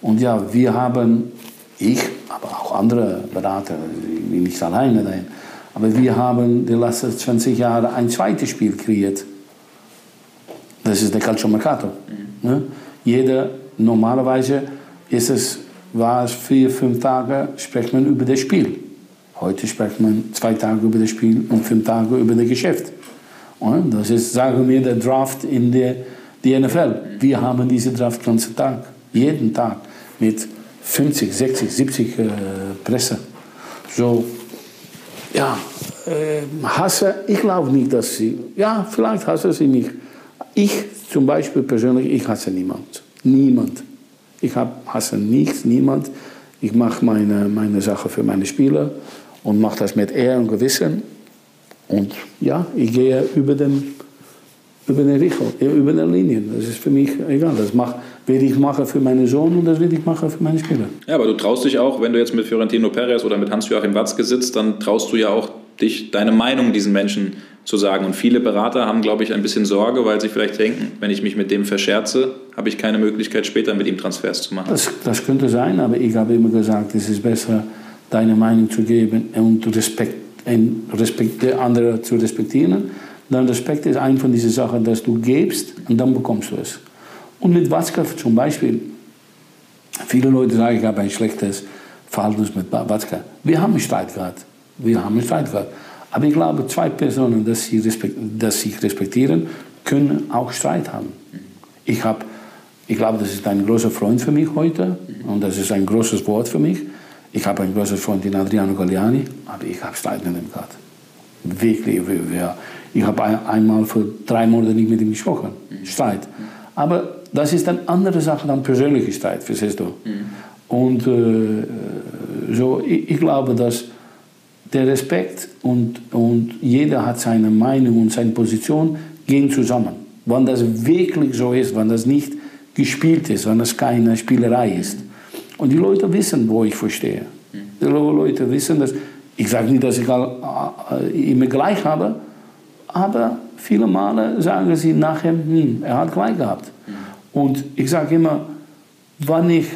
Und ja, wir haben, ich, aber auch andere Berater, ich nicht alleine sein, aber wir haben die letzten 20 Jahre ein zweites Spiel kreiert. Das ist der Calcio Mercato. Mhm. Ne? Jeder, normalerweise ist es, war es vier, fünf Tage, spricht man über das Spiel. Heute spricht man zwei Tage über das Spiel und fünf Tage über das Geschäft. Und das ist, sagen wir, der Draft in der die NFL. Wir haben diese Draft ganzen Tag, jeden Tag mit 50, 60, 70 äh, Presse. So, ja, äh, hasse, ich glaube nicht, dass sie, ja, vielleicht hasse sie mich. Ich zum Beispiel persönlich, ich hasse niemand. Niemand. Ich hab, hasse nichts, niemand. Ich mache meine, meine Sache für meine Spieler und mache das mit Ehr und Gewissen. Und ja, ich gehe über den, über den Richel, über den Linien. Das ist für mich egal. Das mach, werde ich machen für meinen Sohn und das werde ich machen für meine Spieler. Ja, aber du traust dich auch, wenn du jetzt mit Fiorentino Perez oder mit Hans-Joachim Watzke sitzt, dann traust du ja auch dich, deine Meinung diesen Menschen zu sagen. Und viele Berater haben, glaube ich, ein bisschen Sorge, weil sie vielleicht denken, wenn ich mich mit dem verscherze, habe ich keine Möglichkeit, später mit ihm Transfers zu machen. Das, das könnte sein, aber ich habe immer gesagt, es ist besser, deine Meinung zu geben und Respekt, Respekt der anderen zu respektieren. Dann Respekt ist eine von diesen Sachen, dass du gibst und dann bekommst du es. Und mit Watzke zum Beispiel, viele Leute sagen, ich habe ein schlechtes verhalten mit Watzke. Wir haben einen Streit gehabt. Wir haben einen Streit gehabt. Aber ich glaube, zwei Personen, die sich, das sich respektieren, können auch Streit haben. Ich, hab, ich glaube, das ist ein großer Freund für mich heute und das ist ein großes Wort für mich. Ich habe einen großen Freund in Adriano Galliani, aber ich habe Streit mit ihm gehabt. Wirklich. Ich habe einmal für drei Monate nicht mit ihm gesprochen. Streit. Aber das ist eine andere Sache dann persönliche Streit, verstehst du? Und äh, so, ich, ich glaube, dass der Respekt und, und jeder hat seine Meinung und seine Position gehen zusammen. Wenn das wirklich so ist, wenn das nicht gespielt ist, wenn das keine Spielerei ist. Und die Leute wissen, wo ich verstehe. Die Leute wissen, dass ich sage nicht, dass ich äh, immer gleich habe, aber viele Male sagen sie nachher, hm, er hat gleich gehabt. Und ich sage immer, wenn ich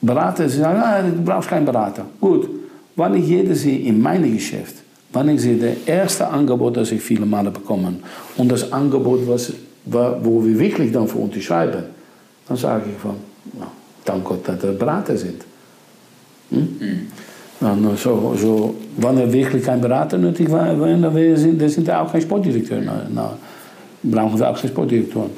berate, sie sagen, ah, du brauchst keinen Berater. Gut, wenn ich jede sehe in meinem Geschäft, wenn ich sehe, das erste Angebot, das ich viele Male bekomme, und das Angebot, was, wo wir wirklich dann für unterschreiben, dann sage ich von, na, dank Gott, dass wir Berater sind. Hm? Mhm. Dann so, so, wenn er wirklich kein Berater nötig war, dann sind, dann sind wir auch kein Sportdirektor. Na, brauchen wir auch keinen Sportdirektor.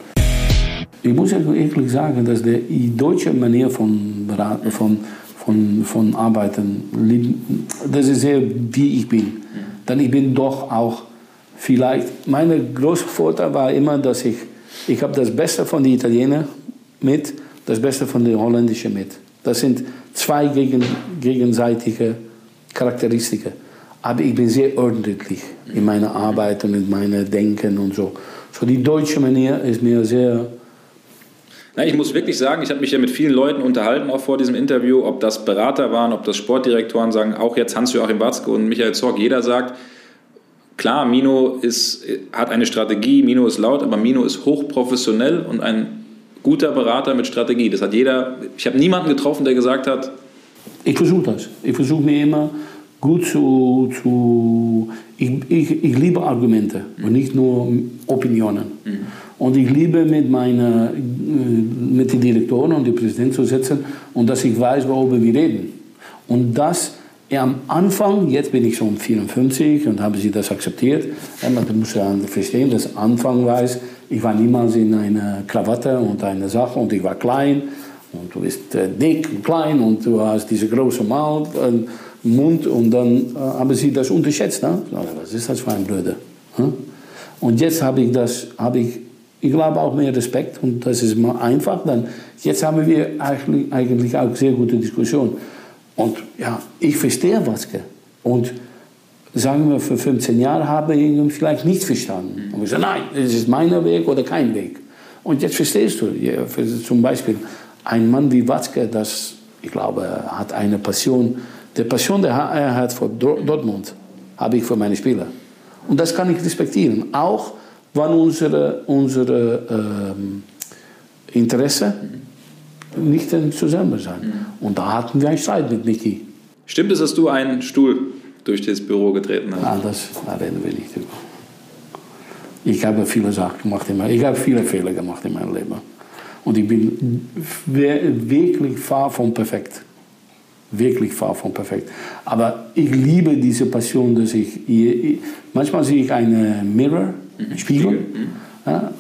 Ich muss ehrlich sagen, dass die deutsche Manier von, Beraten, von von, von Arbeiten. Das ist sehr, wie ich bin. Denn ich bin doch auch vielleicht, mein großer Vorteil war immer, dass ich, ich habe das Beste von den Italienern mit, das Beste von den Holländischen mit. Das sind zwei gegen, gegenseitige Charakteristika. Aber ich bin sehr ordentlich in meiner Arbeit und in meinem Denken und so. So die deutsche Manier ist mir sehr na, ich muss wirklich sagen, ich habe mich ja mit vielen Leuten unterhalten, auch vor diesem Interview, ob das Berater waren, ob das Sportdirektoren sagen, auch jetzt Hans-Joachim Watzke und Michael Zorg, jeder sagt, klar, Mino ist, hat eine Strategie, Mino ist laut, aber Mino ist hochprofessionell und ein guter Berater mit Strategie. Das hat jeder, ich habe niemanden getroffen, der gesagt hat, ich versuche das. Ich versuche mir immer gut zu, zu ich, ich, ich liebe Argumente und nicht nur Opinionen. Mhm. Und ich liebe mit, meiner, mit den Direktoren und dem Präsidenten zu sitzen und dass ich weiß, worüber wir reden. Und das am Anfang, jetzt bin ich schon 54 und habe sie das akzeptiert, man muss ja verstehen, dass Anfang weiß, ich war niemals in einer Krawatte und einer Sache und ich war klein und du bist äh, dick und klein und du hast diese große Maul, äh, Mund und dann äh, haben sie das unterschätzt. Ne? Was ist das für ein Blöde? Hm? Und jetzt habe ich das, habe ich ich glaube auch mehr Respekt und das ist mal einfach. Dann, jetzt haben wir eigentlich, eigentlich auch sehr gute Diskussionen. Und ja, ich verstehe Watzke. Und sagen wir, für 15 Jahre habe ich ihn vielleicht nicht verstanden. Und ich sage, nein, es ist mein Weg oder kein Weg. Und jetzt verstehst du, zum Beispiel ein Mann wie Watzke, das, ich glaube, hat eine Passion. Die Passion, die er hat für Dortmund, habe ich für meine Spieler. Und das kann ich respektieren. Auch wann unsere, unsere ähm, Interesse nicht zusammen sein. Mhm. Und da hatten wir einen Streit mit Niki. Stimmt es, dass du einen Stuhl durch das Büro getreten hast? Ah, das da reden wir nicht über. Ich habe viele Sachen gemacht, in meinem, ich habe viele Fehler gemacht in meinem Leben. Und ich bin wirklich far von perfekt. Wirklich far von perfekt. Aber ich liebe diese Passion, dass ich, manchmal sehe ich einen Mirror Spiegel. Mhm. Ja,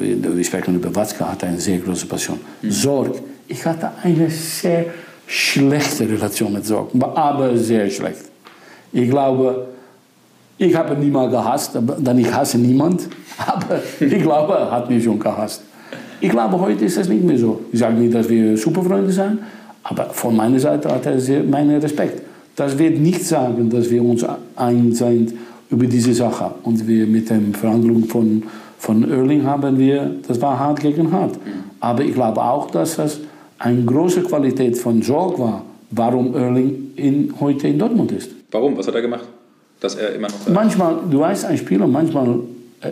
äh, wir sprechen über Watzke, hat eine sehr große Passion. Mhm. Sorg. Ich hatte eine sehr schlechte Relation mit Sorg, aber sehr schlecht. Ich glaube, ich habe ihn niemals gehasst, denn ich hasse niemand. (laughs) Aber ich glaube, er hat mich schon gehasst. Ich glaube, heute ist das nicht mehr so. Ich sage nicht, dass wir Superfreunde sind, aber von meiner Seite hat er sehr, meinen Respekt. Das wird nicht sagen, dass wir uns ein sind über diese Sache. Und wir mit der Verhandlung von, von Erling haben wir, das war hart gegen hart. Aber ich glaube auch, dass das eine große Qualität von Sorg war, warum Erling in, heute in Dortmund ist. Warum? Was hat er gemacht? Dass er immer noch manchmal, du weißt, ein Spieler, manchmal, äh,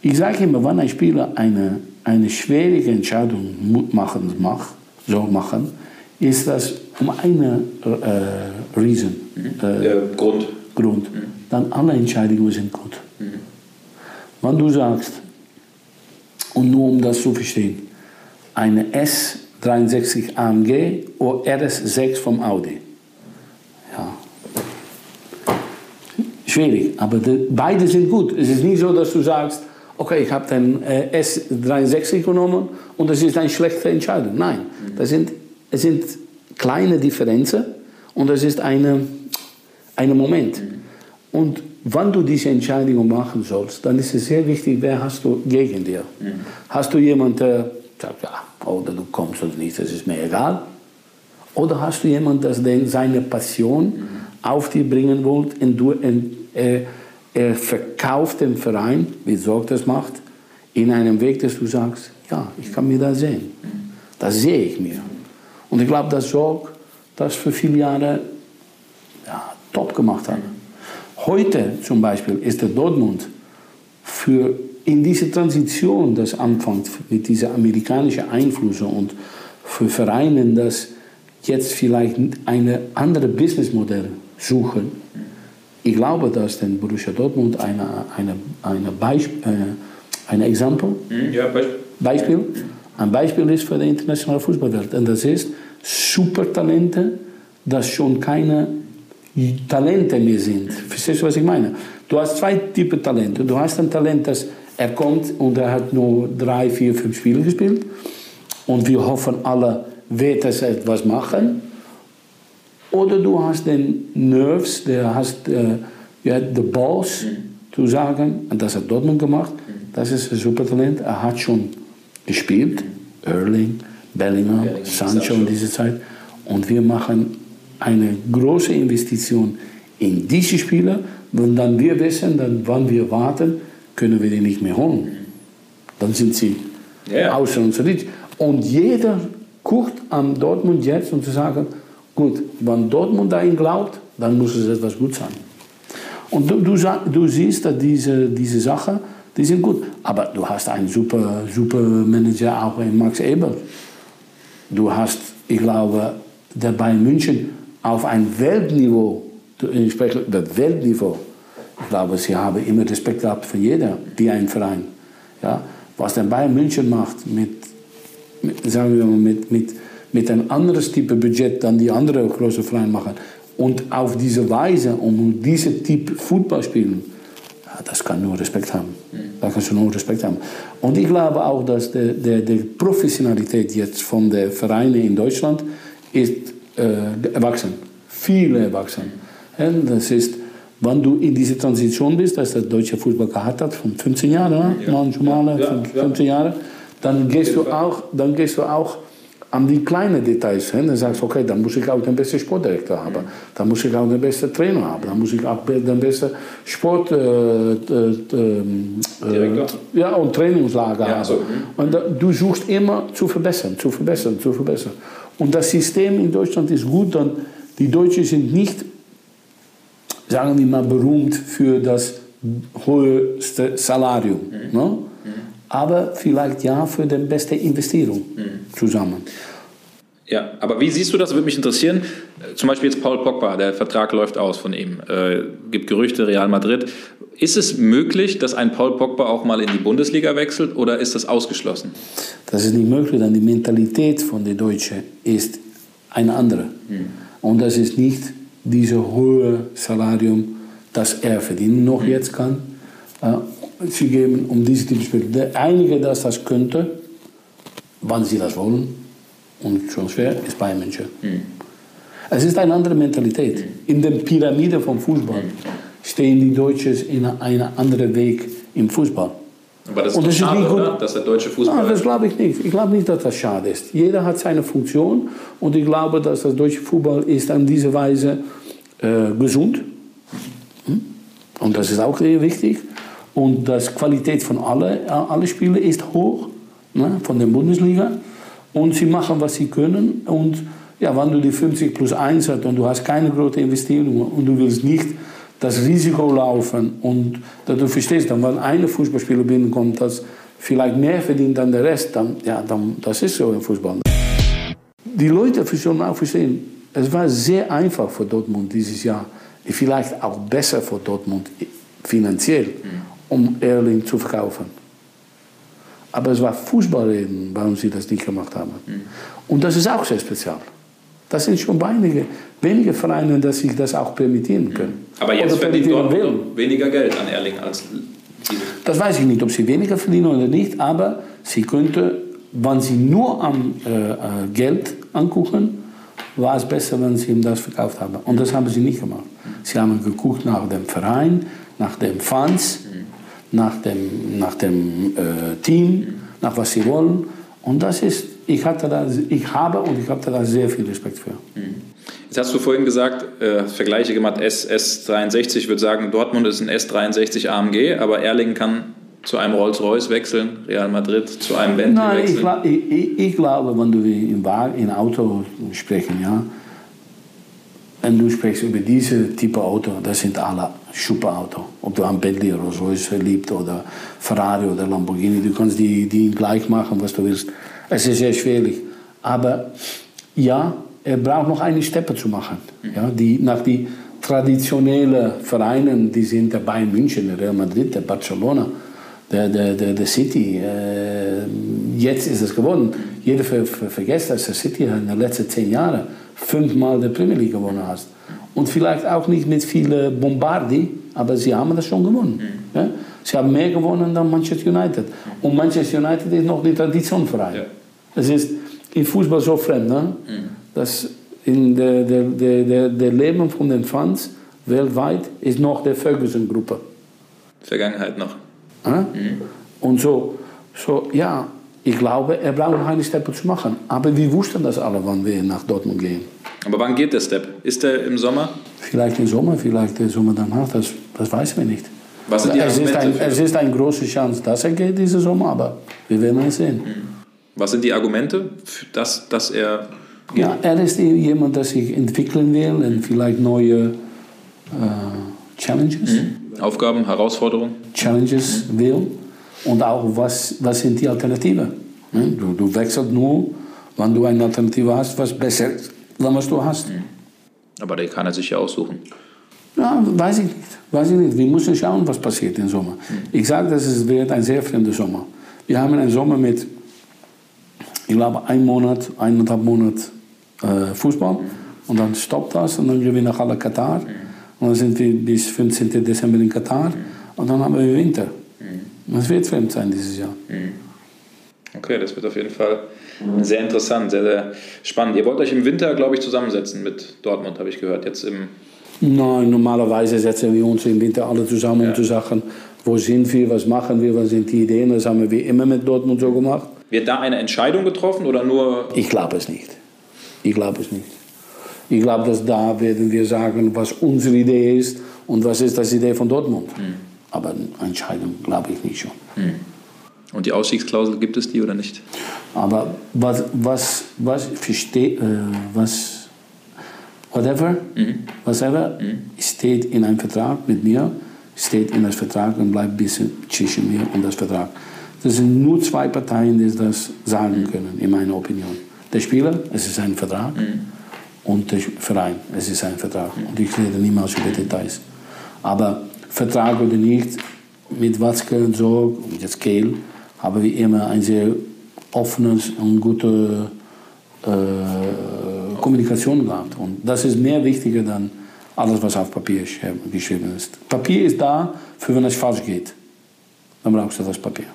ich sage immer, wenn ein Spieler eine, eine schwierige Entscheidung machen, macht, so machen, ist das um eine äh, Reason. Äh, Grund. Grund. Mhm dann alle Entscheidungen sind gut. Mhm. Wenn du sagst, und nur um das zu verstehen, eine S3 63 AMG oder RS6 vom Audi. Ja. Schwierig, aber die, beide sind gut. Es ist nicht so, dass du sagst, okay, ich habe den äh, S63 genommen und das ist eine schlechte Entscheidung. Nein, das sind, es sind kleine Differenzen und das ist eine, ein Moment. Und wenn du diese Entscheidung machen sollst, dann ist es sehr wichtig, wer hast du gegen dir. Hast du jemanden, der sagt, ja, oder du kommst oder nicht, das ist mir egal. Oder hast du jemanden, der seine Passion auf dich bringen will und du, äh, er verkauft den Verein, wie Sorg das macht, in einem Weg, dass du sagst, ja, ich kann mir das sehen. Das sehe ich mir. Und ich glaube, dass Sorg das für viele Jahre ja, top gemacht hat. Heute zum Beispiel ist der Dortmund für in diese Transition, das anfängt mit dieser amerikanischen Einfluss und für Vereine, das jetzt vielleicht eine andere Businessmodell suchen, ich glaube, dass den Borussia Dortmund eine, eine, eine, Beisp äh, eine Exempel, mhm, ja, Beispiel. Beispiel, ein Beispiel ist für die internationale Fußballwelt. Und das ist Supertalente, das schon keine Talente mehr sind. Verstehst du, was ich meine? Du hast zwei Typen Talente. Du hast ein Talent, das er kommt und er hat nur drei, vier, fünf Spiele gespielt. Und wir hoffen alle, wird er etwas machen. Oder du hast den Nerves, der hast äh, ja, the Balls zu sagen, und das hat Dortmund gemacht, das ist ein super Talent. Er hat schon gespielt, Erling, Bellingham, Bellingham Sancho in dieser Zeit. Und wir machen eine große Investition in diese Spieler, und dann wir wissen, dann, wann wir warten, können wir die nicht mehr holen. Dann sind sie yeah. außer uns Und jeder guckt an Dortmund jetzt, um zu sagen, Gut, wenn Dortmund dahin glaubt, dann muss es etwas gut sein. Und du, du, du siehst, dass diese, diese Sachen, die sind gut. Aber du hast einen super, super Manager auch in Max Eber. Du hast, ich glaube, der Bayern München auf ein Weltniveau, spreche über Weltniveau, ich glaube, sie haben immer Respekt gehabt für jeder, die ein Verein. Ja? Was der Bayern München macht mit, mit sagen wir mal, mit, mit mit einem anderen Typ Budget dann die anderen große Vereine machen. Und auf diese Weise, um diesen Typ Fußball spielen, ja, das kann nur Respekt haben. Da kannst du nur Respekt haben. Und ich glaube auch, dass die, die Professionalität jetzt von den Vereinen in Deutschland ist äh, erwachsen. Viele erwachsen. Und das ist, wenn du in dieser Transition bist, dass der deutsche Fußball gehabt hat, von 15 Jahren, ja. manchmal ja, 15 Jahre, dann gehst, du auch, dann gehst du auch an die kleinen Details hin. Dann sagst okay, dann muss ich auch den besten Sportdirektor haben. Dann muss ich auch den besten Trainer haben. Dann muss ich auch den besten Sport... Äh, äh, äh, ja, und Trainingslager ja, haben. So. Und du suchst immer zu verbessern, zu verbessern, zu verbessern. Und das System in Deutschland ist gut, dann die Deutschen sind nicht, sagen wir mal, berühmt für das höchste Salarium. Mhm. Ne? aber vielleicht ja für die beste Investierung mhm. zusammen. Ja, aber wie siehst du das? Würde mich interessieren. Zum Beispiel jetzt Paul Pogba, der Vertrag läuft aus von ihm. Äh, gibt Gerüchte, Real Madrid. Ist es möglich, dass ein Paul Pogba auch mal in die Bundesliga wechselt oder ist das ausgeschlossen? Das ist nicht möglich, denn die Mentalität von den Deutschen ist eine andere. Mhm. Und das ist nicht dieses hohe Salarium, das er verdienen noch mhm. jetzt kann. Äh, sie geben, um diese Typ zu spielen. Der Einige, das das könnte, wann sie das wollen, und schon schwer, ist Bayern München. Mhm. Es ist eine andere Mentalität. In der Pyramide vom Fußball stehen die Deutschen in einem anderen Weg im Fußball. Aber das ist und das schade, ist oder? Dass der deutsche Fußball... Nein, das glaube ich nicht. Ich glaube nicht, dass das schade ist. Jeder hat seine Funktion und ich glaube, dass das deutsche Fußball ist an diese Weise äh, gesund. Hm? Und das ist auch sehr wichtig. Und die Qualität von allen alle Spielen ist hoch, ne, von der Bundesliga. Und sie machen, was sie können. Und ja, wenn du die 50 plus 1 hast und du hast keine große Investition und du willst nicht das Risiko laufen und dass du verstehst, dann, wenn ein Fußballspieler binnenkommt, das vielleicht mehr verdient als der Rest, dann, ja, dann, das ist so im Fußball. Die Leute sollen auch verstehen, es war sehr einfach für Dortmund dieses Jahr, vielleicht auch besser für Dortmund finanziell um Erling zu verkaufen. Aber es war Fußballreden, warum sie das nicht gemacht haben. Mhm. Und das ist auch sehr speziell. Das sind schon wenige, wenige Vereine, dass sich das auch permittieren können. Aber jetzt verdient Dortmund weniger Geld an Erling als diese. Das weiß ich nicht, ob sie weniger verdienen oder nicht, aber sie könnte, wenn sie nur am äh, äh, Geld angucken, war es besser, wenn sie ihm das verkauft haben. Und das haben sie nicht gemacht. Sie haben geguckt nach dem Verein, nach den Fans, nach dem, nach dem äh, Team, nach was sie wollen. Und das ist, ich, hatte da, ich habe und ich habe da sehr viel Respekt für. Jetzt hast du vorhin gesagt, äh, Vergleiche gemacht, S, S63, ich würde sagen, Dortmund ist ein S63 AMG, aber Erling kann zu einem Rolls-Royce wechseln, Real Madrid zu einem Bentley Nein, wechseln? Ich, ich, ich, glaube, wenn du in, in Auto sprechen, ja, wenn du sprichst über diese Type Auto, das sind alle super Auto. Ob du an Bentley, Rolls-Royce liebt oder Ferrari oder Lamborghini, du kannst die, die gleich machen, was du willst. Es ist sehr schwierig. Aber ja, er braucht noch eine Steppe zu machen. Ja, die, nach die traditionellen Vereinen, die sind dabei in München, Real Madrid, der Barcelona, der, der, der, der City. Äh, jetzt ist es geworden. Jeder ver, ver, vergisst, dass der City in den letzten zehn Jahren fünfmal die Premier League gewonnen hat. Und vielleicht auch nicht mit vielen Bombardi, aber sie haben das schon gewonnen. Mhm. Ja? Sie haben mehr gewonnen dann Manchester United. Und Manchester United ist noch die Traditionverein. Ja. Es ist in Fußball so fremd, ne? Mhm. dass in der, der, der, der Leben von den Fans weltweit ist noch der Ferguson-Gruppe. Vergangenheit noch. Mhm. Und so, so, ja, ich glaube, er braucht noch eine Step zu machen. Aber wir wussten das alle, wann wir nach Dortmund gehen. Aber wann geht der Step? Ist der im Sommer? Vielleicht im Sommer, vielleicht im Sommer danach, das, das weiß wir nicht. Was sind die es, ist ein, es ist eine große Chance, dass er geht diesen Sommer, aber wir werden es sehen. Mhm. Was sind die Argumente, dass, dass er. Geht? Ja, er ist jemand, der sich entwickeln will und vielleicht neue äh, Challenges. Mhm. Aufgaben, Herausforderungen. Challenges mhm. will. Und auch, was, was sind die Alternativen? Du, du wechselst nur, wenn du eine Alternative hast, was besser ist, dann was du hast. Mhm. Aber die kann er sich ja aussuchen. Ja, weiß ich nicht. Weiß ich nicht. Wir müssen schauen, was passiert im Sommer. Mhm. Ich sage, dass es wird ein sehr fremder Sommer. Wir haben einen Sommer mit, ich glaube, ein Monat, eineinhalb Monat äh, Fußball. Mhm. Und dann stoppt das und dann gehen wir nach alle Katar. Und dann sind wir bis 15. Dezember in Katar. Und dann haben wir Winter. Es wird fremd sein dieses Jahr. Okay, das wird auf jeden Fall sehr interessant, sehr, sehr spannend. Ihr wollt euch im Winter, glaube ich, zusammensetzen mit Dortmund, habe ich gehört. Jetzt im Nein, normalerweise setzen wir uns im Winter alle zusammen, ja. um zu sagen, wo sind wir, was machen wir, was sind die Ideen. Das haben wir immer mit Dortmund so gemacht. Wird da eine Entscheidung getroffen oder nur? Ich glaube es nicht. Ich glaube es nicht. Ich glaube, dass da werden wir sagen, was unsere Idee ist und was ist das Idee von Dortmund. Mhm. Aber eine Entscheidung glaube ich nicht schon. Mhm. Und die Ausstiegsklausel gibt es die oder nicht? Aber was, was, was, versteh, äh, was whatever, mhm. whatever mhm. steht in einem Vertrag mit mir, steht in das Vertrag und bleibt bis zwischen mir und das Vertrag. Das sind nur zwei Parteien, die das sagen mhm. können, in meiner Opinion. Der Spieler, es ist ein Vertrag, mhm. und der Verein, es ist ein Vertrag. Und ich rede niemals über Details. Aber Vertrag oder nicht, mit Watzke und so, jetzt Kehl, haben wir immer ein sehr offenes und gute äh, Kommunikation gehabt. Und das ist mehr wichtiger dann alles, was auf Papier geschrieben ist. Papier ist da, für wenn es falsch geht. Dann brauchst du das Papier.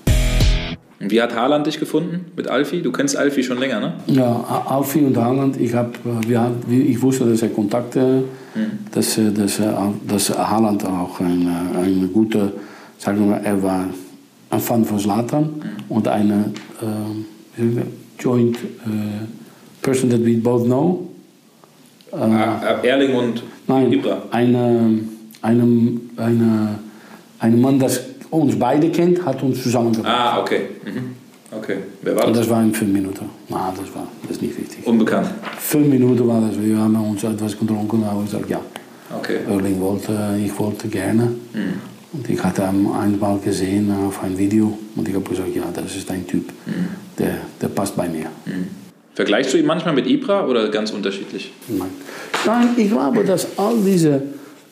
Und wie hat Haaland dich gefunden mit Alfie? Du kennst Alfie schon länger, ne? Ja, Alfie und Haaland, ich, hab, wir, ich wusste, dass er Kontakte, mhm. dass, dass, dass Haaland auch ein, ein guter, sagen wir mal, er war ein Fan von Zlatan mhm. und eine äh, joint äh, person that we both know. Äh, ah, Erling und nein, Ibra? Eine, eine, eine, ein Mann, das uns beide kennt, hat uns zusammengebracht. Ah, okay. Mhm. Okay. Wer war das? Und das war in fünf Minuten. Na, das war das ist nicht wichtig. Unbekannt? Fünf Minuten war das. Wir haben uns etwas getrunken und haben gesagt, ja. Okay. Erling wollte, ich wollte gerne. Mhm. Und ich hatte ihn einmal gesehen auf ein Video und ich habe gesagt, ja, das ist ein Typ, mhm. der, der passt bei mir. Mhm. Vergleichst du ihn manchmal mit Ibra oder ganz unterschiedlich? Nein. Nein, ich glaube, dass all diese,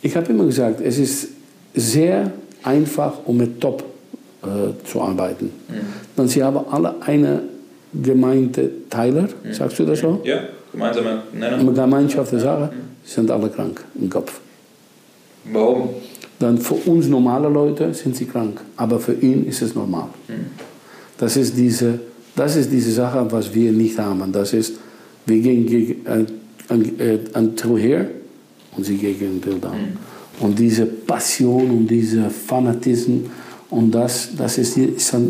ich habe immer gesagt, es ist sehr einfach, um mit Top äh, zu arbeiten. Mhm. Dann sie haben alle eine gemeinte Teiler, mhm. sagst du das so? Ja, gemeinsame Nenner. Gemeinschaft der Sache, mhm. sind alle krank im Kopf. Warum? Dann für uns normale Leute sind sie krank, aber für ihn ist es normal. Mhm. Das, ist diese, das ist diese Sache, was wir nicht haben. Das ist, wir gehen gegen, an, an, an her und sie gegen Bill Down. Mhm. Und diese Passion und dieser Fanatismus, und das, das, ist,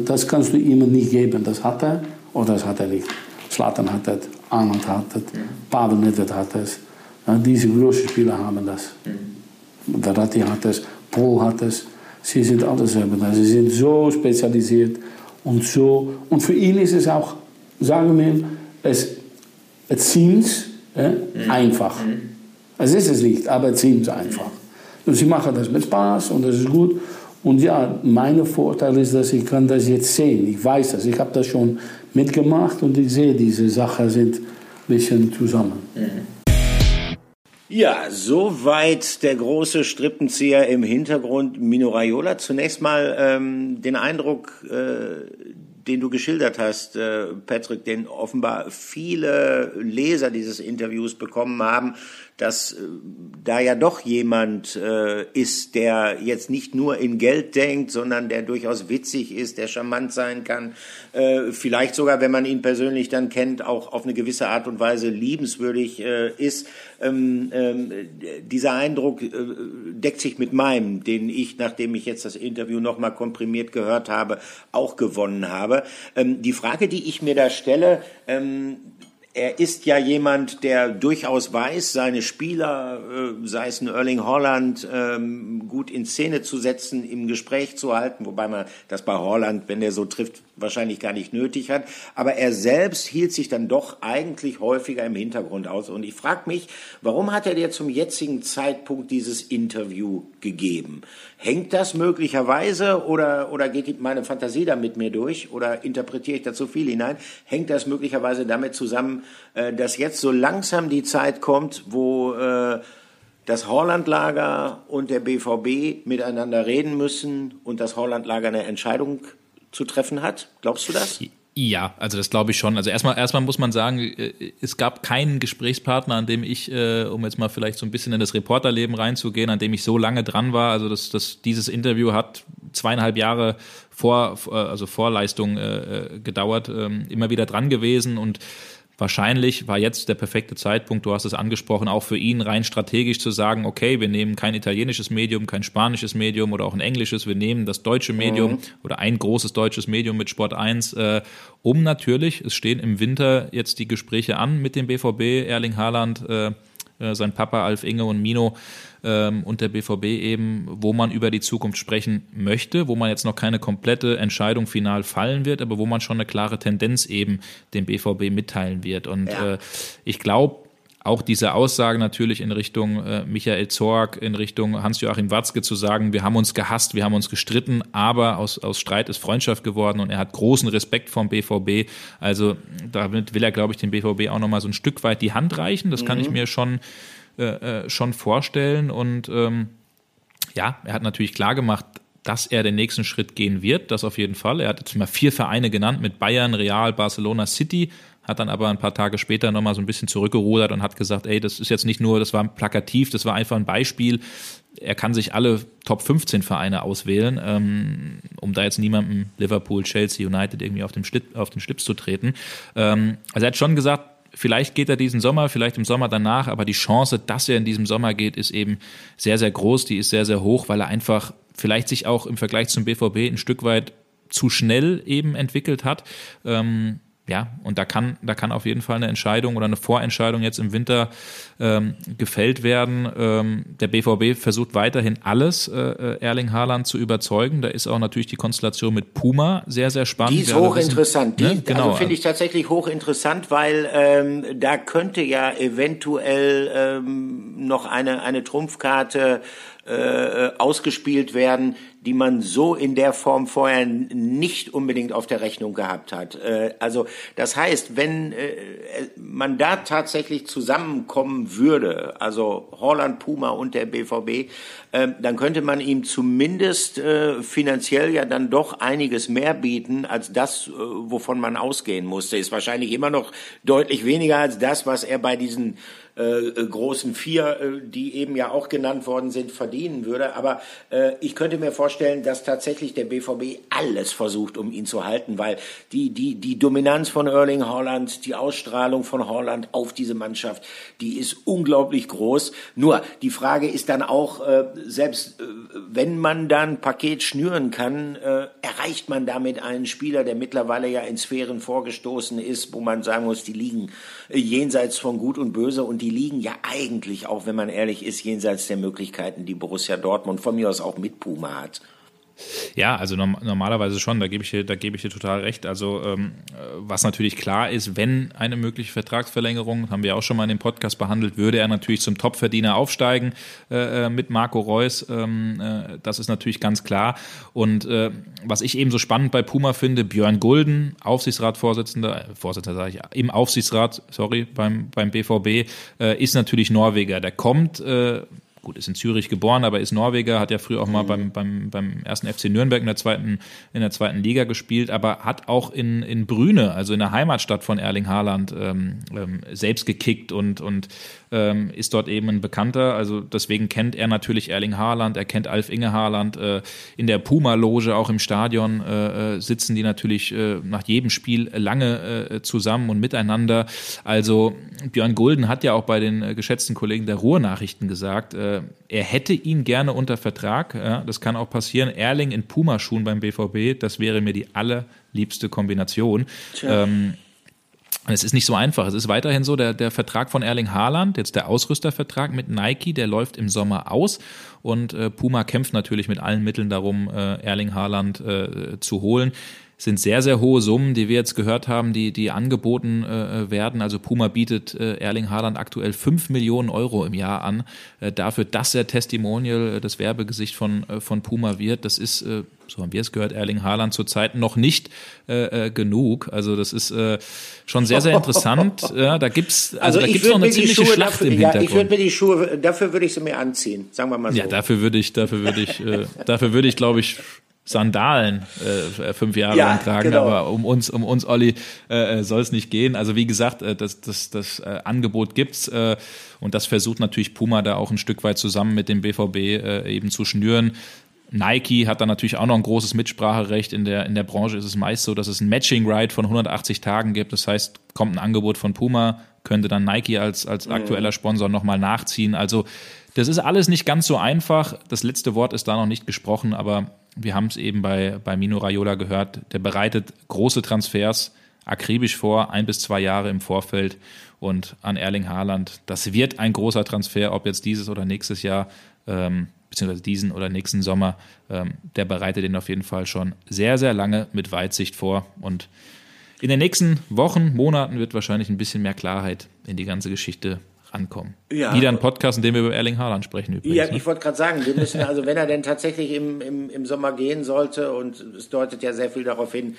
das kannst du ihm nicht geben. Das hat er oder das hat er nicht. Slatan hat das, Arnold hat das, mhm. Pavel Nedved hat das. Ja, diese großen Spieler haben das. Verratti hat das, Paul hat das. Sie sind alles haben das. Sie sind so spezialisiert und so. Und für ihn ist es auch, sagen wir, es, es seems äh, mhm. einfach. Mhm. Es ist es nicht, aber es seems einfach. Sie machen das mit Spaß und das ist gut. Und ja, mein Vorteil ist, dass ich kann das jetzt sehen. Ich weiß das. Ich habe das schon mitgemacht und ich sehe, diese Sachen sind ein bisschen zusammen. Ja, soweit der große Strippenzieher im Hintergrund Mino Raiola. Zunächst mal ähm, den Eindruck, äh, den du geschildert hast, äh, Patrick, den offenbar viele Leser dieses Interviews bekommen haben, dass äh, da ja doch jemand äh, ist, der jetzt nicht nur in Geld denkt, sondern der durchaus witzig ist, der charmant sein kann, äh, vielleicht sogar, wenn man ihn persönlich dann kennt, auch auf eine gewisse Art und Weise liebenswürdig äh, ist. Ähm, ähm, dieser Eindruck äh, deckt sich mit meinem, den ich, nachdem ich jetzt das Interview nochmal komprimiert gehört habe, auch gewonnen habe. Ähm, die Frage, die ich mir da stelle, ähm, er ist ja jemand, der durchaus weiß, seine Spieler, äh, sei es ein Erling Holland, ähm, gut in Szene zu setzen, im Gespräch zu halten, wobei man das bei Holland, wenn der so trifft, wahrscheinlich gar nicht nötig hat. Aber er selbst hielt sich dann doch eigentlich häufiger im Hintergrund aus. Und ich frage mich, warum hat er dir zum jetzigen Zeitpunkt dieses Interview gegeben? Hängt das möglicherweise oder, oder geht meine Fantasie da mit mir durch oder interpretiere ich da zu viel hinein? Hängt das möglicherweise damit zusammen, äh, dass jetzt so langsam die Zeit kommt, wo äh, das Hollandlager und der BVB miteinander reden müssen und das Hollandlager eine Entscheidung zu treffen hat? Glaubst du das? Ja, also das glaube ich schon. Also erstmal, erstmal muss man sagen, äh, es gab keinen Gesprächspartner, an dem ich, um jetzt mal vielleicht so ein bisschen in das Reporterleben reinzugehen, an dem ich so lange dran war. Also das, das, dieses Interview hat zweieinhalb Jahre vor, also Vorleistung gedauert, ähm, immer wieder dran gewesen und Wahrscheinlich war jetzt der perfekte Zeitpunkt, du hast es angesprochen, auch für ihn rein strategisch zu sagen, okay, wir nehmen kein italienisches Medium, kein spanisches Medium oder auch ein englisches, wir nehmen das deutsche Medium mhm. oder ein großes deutsches Medium mit Sport 1, äh, um natürlich, es stehen im Winter jetzt die Gespräche an mit dem BVB, Erling Haaland, äh, äh, sein Papa Alf Inge und Mino ähm, und der BVB eben, wo man über die Zukunft sprechen möchte, wo man jetzt noch keine komplette Entscheidung final fallen wird, aber wo man schon eine klare Tendenz eben dem BVB mitteilen wird. Und ja. äh, ich glaube, auch diese Aussage natürlich in Richtung äh, Michael Zorg, in Richtung Hans-Joachim Watzke zu sagen, wir haben uns gehasst, wir haben uns gestritten, aber aus, aus Streit ist Freundschaft geworden und er hat großen Respekt vom BVB. Also damit will er, glaube ich, dem BVB auch nochmal so ein Stück weit die Hand reichen. Das mhm. kann ich mhm. mir schon, äh, äh, schon vorstellen. Und ähm, ja, er hat natürlich klar gemacht, dass er den nächsten Schritt gehen wird, das auf jeden Fall. Er hat jetzt mal vier Vereine genannt mit Bayern, Real, Barcelona, City hat dann aber ein paar Tage später nochmal so ein bisschen zurückgerudert und hat gesagt, ey, das ist jetzt nicht nur, das war plakativ, das war einfach ein Beispiel. Er kann sich alle Top 15 Vereine auswählen, ähm, um da jetzt niemandem Liverpool, Chelsea, United irgendwie auf den, Schlipp, auf den Schlips zu treten. Ähm, also er hat schon gesagt, vielleicht geht er diesen Sommer, vielleicht im Sommer danach, aber die Chance, dass er in diesem Sommer geht, ist eben sehr, sehr groß, die ist sehr, sehr hoch, weil er einfach vielleicht sich auch im Vergleich zum BVB ein Stück weit zu schnell eben entwickelt hat. Ähm, ja, und da kann, da kann auf jeden Fall eine Entscheidung oder eine Vorentscheidung jetzt im Winter ähm, gefällt werden. Ähm, der BVB versucht weiterhin alles, äh, äh, Erling Haaland zu überzeugen. Da ist auch natürlich die Konstellation mit Puma sehr, sehr spannend. Die ist hochinteressant. Die, ne? genau. Also finde ich tatsächlich hochinteressant, weil ähm, da könnte ja eventuell ähm, noch eine, eine Trumpfkarte äh, ausgespielt werden, die man so in der Form vorher nicht unbedingt auf der Rechnung gehabt hat. Äh, also das heißt, wenn äh, man da tatsächlich zusammenkommen würde, also Holland, Puma und der BVB, äh, dann könnte man ihm zumindest äh, finanziell ja dann doch einiges mehr bieten als das, äh, wovon man ausgehen musste. Ist wahrscheinlich immer noch deutlich weniger als das, was er bei diesen äh, großen vier, äh, die eben ja auch genannt worden sind, verdienen würde. Aber äh, ich könnte mir vorstellen, dass tatsächlich der BVB alles versucht, um ihn zu halten, weil die, die, die Dominanz von Erling Haaland, die Ausstrahlung von Haaland auf diese Mannschaft, die ist unglaublich groß. Nur die Frage ist dann auch, äh, selbst äh, wenn man dann Paket schnüren kann, äh, erreicht man damit einen Spieler, der mittlerweile ja in Sphären vorgestoßen ist, wo man sagen muss, die liegen äh, jenseits von Gut und Böse und die die liegen ja eigentlich auch, wenn man ehrlich ist, jenseits der Möglichkeiten, die Borussia Dortmund von mir aus auch mit Puma hat. Ja, also norm normalerweise schon, da gebe ich dir, ich dir total recht. Also ähm, was natürlich klar ist, wenn eine mögliche Vertragsverlängerung, haben wir auch schon mal in dem Podcast behandelt, würde er natürlich zum Topverdiener aufsteigen äh, äh, mit Marco Reus. Ähm, äh, das ist natürlich ganz klar. Und äh, was ich eben so spannend bei Puma finde, Björn Gulden, Aufsichtsratsvorsitzender, äh, Vorsitzender sage ich, im Aufsichtsrat, sorry, beim, beim BVB, äh, ist natürlich Norweger. Der kommt gut, ist in Zürich geboren, aber ist Norweger, hat ja früher auch mal mhm. beim, beim, beim ersten FC Nürnberg in der zweiten, in der zweiten Liga gespielt, aber hat auch in, in Brüne, also in der Heimatstadt von Erling Haaland, ähm, ähm, selbst gekickt und, und ähm, ist dort eben ein Bekannter. Also deswegen kennt er natürlich Erling Haaland, er kennt Alf Inge Haaland. Äh, in der Puma-Loge, auch im Stadion, äh, äh sitzen die natürlich äh, nach jedem Spiel lange äh, zusammen und miteinander. Also Björn Gulden hat ja auch bei den äh, geschätzten Kollegen der Ruhrnachrichten gesagt, er hätte ihn gerne unter Vertrag. Ja, das kann auch passieren. Erling in Pumaschuhen beim BVB, das wäre mir die allerliebste Kombination. Ähm, es ist nicht so einfach. Es ist weiterhin so, der, der Vertrag von Erling Haaland, jetzt der Ausrüstervertrag mit Nike, der läuft im Sommer aus. Und äh, Puma kämpft natürlich mit allen Mitteln darum, äh, Erling Haaland äh, zu holen sind sehr, sehr hohe Summen, die wir jetzt gehört haben, die, die angeboten äh, werden. Also Puma bietet äh, Erling Haaland aktuell fünf Millionen Euro im Jahr an, äh, dafür, dass er Testimonial, äh, das Werbegesicht von, äh, von Puma wird. Das ist, äh, so haben wir es gehört, Erling Haaland zurzeit noch nicht äh, äh, genug. Also das ist äh, schon sehr, sehr interessant. (laughs) ja, da gibt's also, also da gibt's noch eine ziemliche Schlacht dafür, im Hintergrund. Ja, ich würde mir die Schuhe, dafür würde ich sie mir anziehen, sagen wir mal so. Ja, dafür würde ich, dafür würde ich, äh, (laughs) dafür würde ich, glaube ich, Sandalen äh, fünf Jahre ja, lang tragen, genau. aber um uns, um uns, Olli, äh, äh soll es nicht gehen. Also wie gesagt, äh, das, das, das äh, Angebot gibt's äh, und das versucht natürlich Puma da auch ein Stück weit zusammen mit dem BVB äh, eben zu schnüren. Nike hat da natürlich auch noch ein großes Mitspracherecht. In der, in der Branche ist es meist so, dass es ein Matching Ride von 180 Tagen gibt. Das heißt, kommt ein Angebot von Puma, könnte dann Nike als, als aktueller Sponsor nochmal nachziehen. Also das ist alles nicht ganz so einfach. Das letzte Wort ist da noch nicht gesprochen, aber wir haben es eben bei, bei Mino Raiola gehört, der bereitet große Transfers akribisch vor, ein bis zwei Jahre im Vorfeld. Und an Erling Haaland, das wird ein großer Transfer, ob jetzt dieses oder nächstes Jahr, ähm, beziehungsweise diesen oder nächsten Sommer, ähm, der bereitet ihn auf jeden Fall schon sehr, sehr lange mit Weitsicht vor. Und in den nächsten Wochen, Monaten wird wahrscheinlich ein bisschen mehr Klarheit in die ganze Geschichte rankommen. Ja. Wieder ein Podcast, in dem wir über Erling Haaland sprechen übrigens. Ja, ne? ich wollte gerade sagen, wir müssen, also wenn er denn tatsächlich im, im, im Sommer gehen sollte, und es deutet ja sehr viel darauf hin,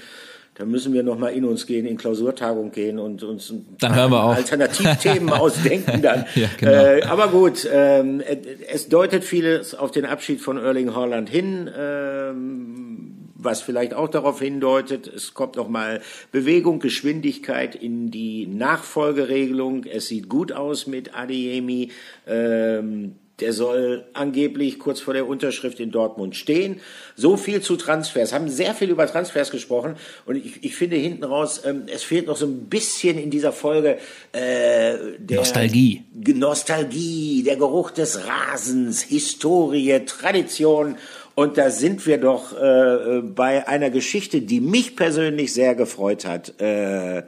dann müssen wir nochmal in uns gehen, in Klausurtagung gehen und uns dann hören wir auch. Alternativthemen (laughs) ausdenken dann. ja, genau. äh, aber gut, ähm, es deutet vieles auf den Abschied von Erling Haaland hin. Ähm, was vielleicht auch darauf hindeutet, es kommt nochmal Bewegung, Geschwindigkeit in die Nachfolgeregelung. Es sieht gut aus mit Adeyemi. Ähm, der soll angeblich kurz vor der Unterschrift in Dortmund stehen. So viel zu Transfers. Haben sehr viel über Transfers gesprochen und ich, ich finde hinten raus, ähm, es fehlt noch so ein bisschen in dieser Folge äh, der Nostalgie. Nostalgie, der Geruch des Rasens, Historie, Tradition und da sind wir doch äh, bei einer Geschichte, die mich persönlich sehr gefreut hat. Äh,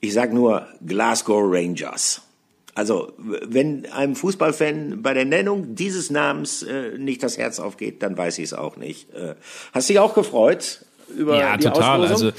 ich sage nur Glasgow Rangers. Also wenn einem Fußballfan bei der Nennung dieses Namens äh, nicht das Herz aufgeht, dann weiß ich es auch nicht. Äh, hast dich auch gefreut über ja, die total. Auslosung? Also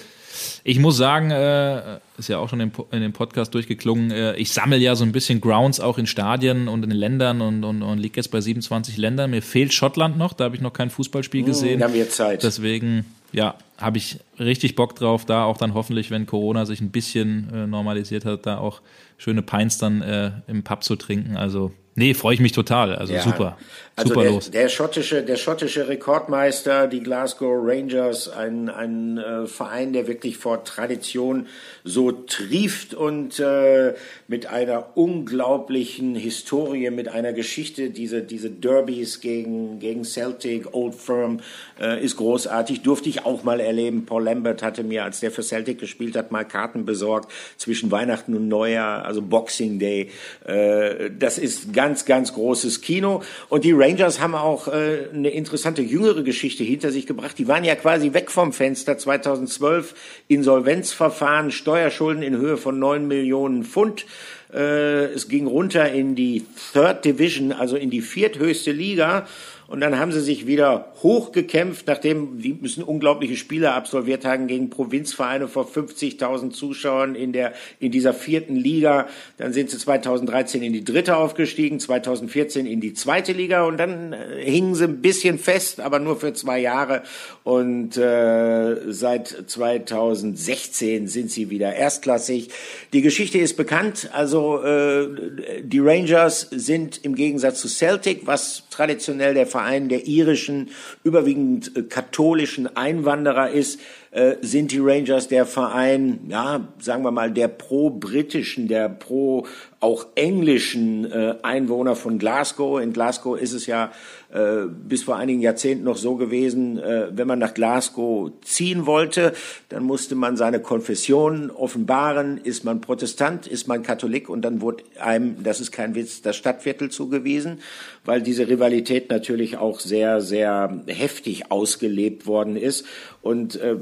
Ich muss sagen, äh, ist ja auch schon in, dem Podcast durchgeklungen, äh, ich sammle ja so ein bisschen Grounds auch in Stadien und in den Ländern und, und, und liege jetzt bei 27 Ländern. Mir fehlt Schottland noch, da habe ich noch kein Fußballspiel hm, gesehen. Wir haben jetzt Zeit. Deswegen, ja, habe ich richtig Bock drauf, da auch dann hoffentlich, wenn Corona sich ein bisschen äh, normalisiert hat, da auch schöne Pints dann äh, im Pub zu trinken. Also Nee, freue ich mich total. Also ja. super. Also super der, los. Der schottische, der schottische Rekordmeister, die Glasgow Rangers, ein, ein äh, Verein, der wirklich vor Tradition so trieft und äh, mit einer unglaublichen Historie, mit einer Geschichte, diese, diese Derbys gegen, gegen Celtic, Old Firm, äh, ist großartig. Durfte ich auch mal erleben. Paul Lambert hatte mir, als der für Celtic gespielt hat, mal Karten besorgt zwischen Weihnachten und Neujahr, also Boxing Day. Äh, das ist ganz, ganz großes Kino. Und die Rangers haben auch äh, eine interessante jüngere Geschichte hinter sich gebracht. Die waren ja quasi weg vom Fenster 2012. Insolvenzverfahren, Steuerschulden in Höhe von neun Millionen Pfund. Äh, es ging runter in die Third Division, also in die vierthöchste Liga. Und dann haben sie sich wieder hochgekämpft, nachdem die müssen unglaubliche Spiele absolviert haben gegen Provinzvereine vor 50.000 Zuschauern in der, in dieser vierten Liga. Dann sind sie 2013 in die dritte aufgestiegen, 2014 in die zweite Liga und dann äh, hingen sie ein bisschen fest, aber nur für zwei Jahre. Und äh, seit 2016 sind sie wieder erstklassig. Die Geschichte ist bekannt. Also äh, die Rangers sind im Gegensatz zu Celtic, was traditionell der Verein der irischen, überwiegend äh, katholischen Einwanderer ist, äh, sind die Rangers der Verein, ja, sagen wir mal, der pro-britischen, der pro auch englischen äh, Einwohner von Glasgow. In Glasgow ist es ja äh, bis vor einigen Jahrzehnten noch so gewesen, äh, wenn man nach Glasgow ziehen wollte, dann musste man seine Konfession offenbaren. Ist man Protestant, ist man Katholik und dann wurde einem, das ist kein Witz, das Stadtviertel zugewiesen, weil diese Rivalität natürlich auch sehr, sehr heftig ausgelebt worden ist. Und äh,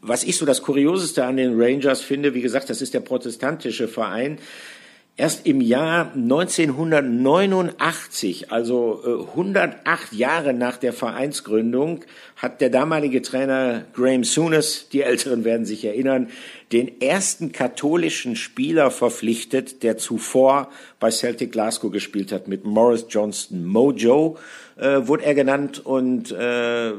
was ich so das Kurioseste an den Rangers finde, wie gesagt, das ist der protestantische Verein. Erst im Jahr 1989, also äh, 108 Jahre nach der Vereinsgründung, hat der damalige Trainer Graham Souness, die Älteren werden sich erinnern, den ersten katholischen Spieler verpflichtet, der zuvor bei Celtic Glasgow gespielt hat, mit Morris Johnston Mojo äh, wurde er genannt und äh,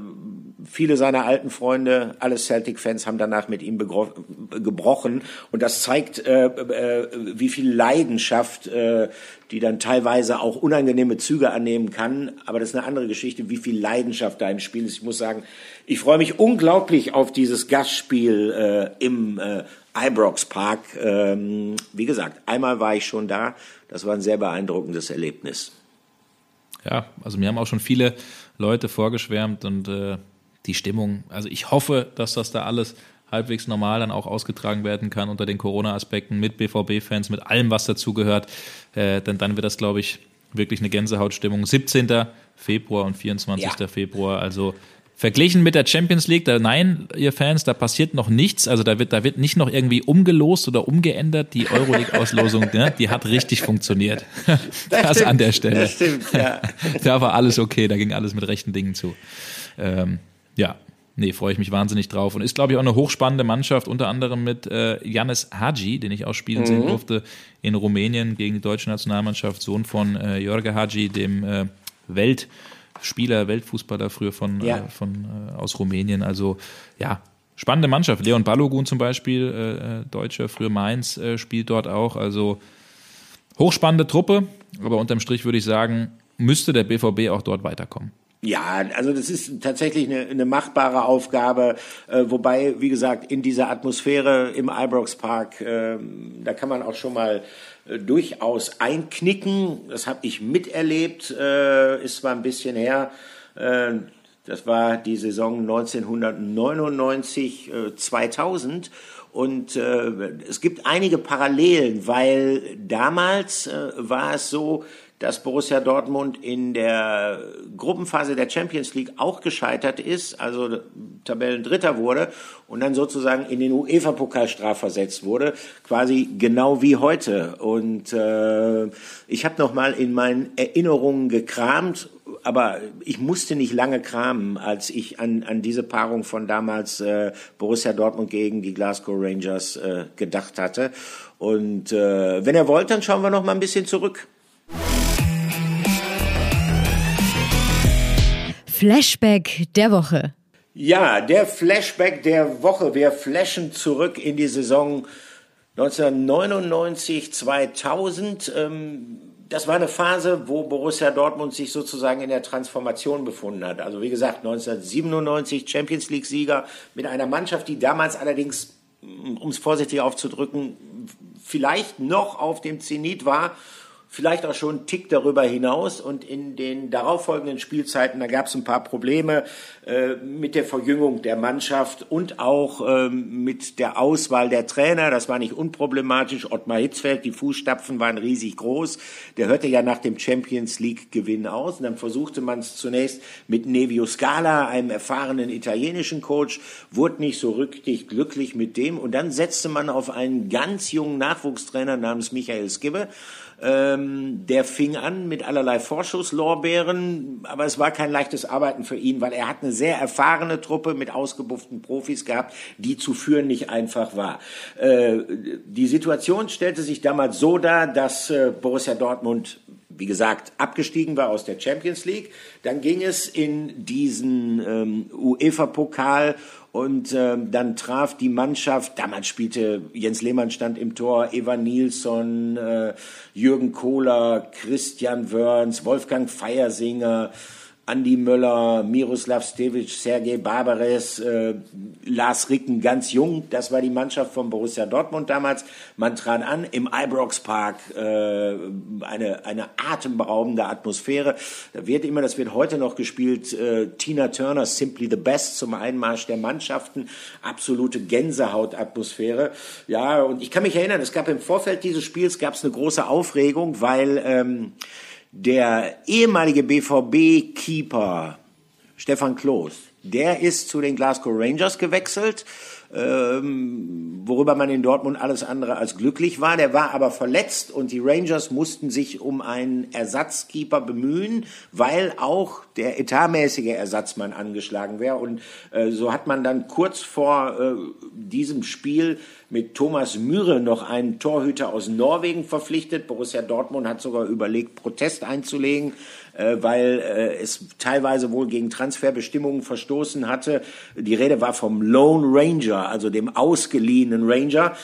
viele seiner alten Freunde, alle Celtic-Fans, haben danach mit ihm gebrochen. Und das zeigt, äh, äh, wie viel Leidenschaft, äh, die dann teilweise auch unangenehme Züge annehmen kann. Aber das ist eine andere Geschichte, wie viel Leidenschaft da im Spiel ist. Ich muss sagen, ich freue mich unglaublich auf dieses Gastspiel äh, im äh, Ibrox Park. Ähm, wie gesagt, einmal war ich schon da. Das war ein sehr beeindruckendes Erlebnis. Ja, also mir haben auch schon viele Leute vorgeschwärmt und äh, die Stimmung, also ich hoffe, dass das da alles halbwegs normal dann auch ausgetragen werden kann unter den Corona-Aspekten mit BVB-Fans, mit allem, was dazugehört. Äh, denn dann wird das, glaube ich, wirklich eine Gänsehautstimmung. 17. Februar und 24. Ja. Februar, also Verglichen mit der Champions League, da, nein, ihr Fans, da passiert noch nichts. Also da wird, da wird nicht noch irgendwie umgelost oder umgeändert. Die Euroleague-Auslosung, ne, die hat richtig funktioniert. (laughs) Das, das stimmt, an der Stelle. Das stimmt, ja. (laughs) da war alles okay, da ging alles mit rechten Dingen zu. Ähm, ja, nee, freue ich mich wahnsinnig drauf. Und ist, glaube ich, auch eine hochspannende Mannschaft, unter anderem mit äh, Janis Hadji, den ich auch spielen mhm. sehen durfte in Rumänien gegen die deutsche Nationalmannschaft, Sohn von äh, Jorge Hadji, dem äh, Welt- Spieler, Weltfußballer früher von, ja. äh, von äh, aus Rumänien. Also ja, spannende Mannschaft. Leon Balogun zum Beispiel, äh, äh, Deutscher, früher Mainz, äh, spielt dort auch. Also hochspannende Truppe, aber unterm Strich würde ich sagen, müsste der BVB auch dort weiterkommen. Ja, also das ist tatsächlich eine, eine machbare Aufgabe, äh, wobei, wie gesagt, in dieser Atmosphäre im Ibrox Park, äh, da kann man auch schon mal äh, durchaus einknicken. Das habe ich miterlebt, äh, ist zwar ein bisschen her. Äh, das war die Saison 1999, 2000. Und äh, es gibt einige Parallelen, weil damals äh, war es so, dass Borussia Dortmund in der Gruppenphase der Champions League auch gescheitert ist, also Tabellendritter wurde und dann sozusagen in den UEFA-Pokal strafversetzt wurde, quasi genau wie heute. Und äh, ich habe noch mal in meinen Erinnerungen gekramt aber ich musste nicht lange kramen, als ich an, an diese Paarung von damals äh, Borussia Dortmund gegen die Glasgow Rangers äh, gedacht hatte. Und äh, wenn ihr wollt, dann schauen wir noch mal ein bisschen zurück. Flashback der Woche. Ja, der Flashback der Woche. Wir flashen zurück in die Saison 1999, 2000. Ähm, das war eine Phase, wo Borussia Dortmund sich sozusagen in der Transformation befunden hat. Also wie gesagt, 1997 Champions League-Sieger mit einer Mannschaft, die damals allerdings, um es vorsichtig auszudrücken, vielleicht noch auf dem Zenit war vielleicht auch schon einen Tick darüber hinaus. Und in den darauffolgenden Spielzeiten, da gab es ein paar Probleme äh, mit der Verjüngung der Mannschaft und auch ähm, mit der Auswahl der Trainer. Das war nicht unproblematisch. Ottmar Hitzfeld, die Fußstapfen waren riesig groß. Der hörte ja nach dem Champions League-Gewinn aus. Und dann versuchte man es zunächst mit Nevio Scala, einem erfahrenen italienischen Coach, wurde nicht so richtig glücklich mit dem. Und dann setzte man auf einen ganz jungen Nachwuchstrainer namens Michael Skibbe. Ähm, der fing an mit allerlei Vorschusslorbeeren, aber es war kein leichtes Arbeiten für ihn, weil er hat eine sehr erfahrene Truppe mit ausgebufften Profis gehabt, die zu führen nicht einfach war. Äh, die Situation stellte sich damals so dar, dass äh, Borussia Dortmund wie gesagt, abgestiegen war aus der Champions League. Dann ging es in diesen ähm, UEFA-Pokal und ähm, dann traf die Mannschaft, damals spielte Jens Lehmann stand im Tor, Eva Nilsson, äh, Jürgen Kohler, Christian Wörns, Wolfgang Feiersinger, Andi Möller, Miroslav Stevic, Sergej Barbares, äh, Lars Ricken, ganz jung. Das war die Mannschaft von Borussia Dortmund damals. Man trat an im Ibrox Park, äh, eine, eine atemberaubende Atmosphäre. Da wird immer, das wird heute noch gespielt, äh, Tina Turner, Simply the Best zum Einmarsch der Mannschaften. Absolute Gänsehautatmosphäre. Ja, und ich kann mich erinnern, es gab im Vorfeld dieses Spiels gab es eine große Aufregung, weil ähm, der ehemalige BVB-Keeper Stefan Kloß, der ist zu den Glasgow Rangers gewechselt, ähm, worüber man in Dortmund alles andere als glücklich war. Der war aber verletzt und die Rangers mussten sich um einen Ersatzkeeper bemühen, weil auch der etatmäßige Ersatzmann angeschlagen wäre. Und äh, so hat man dann kurz vor äh, diesem Spiel mit Thomas Mühre noch einen Torhüter aus Norwegen verpflichtet. Borussia Dortmund hat sogar überlegt, Protest einzulegen, weil äh, es teilweise wohl gegen Transferbestimmungen verstoßen hatte. Die Rede war vom Lone Ranger, also dem ausgeliehenen Ranger.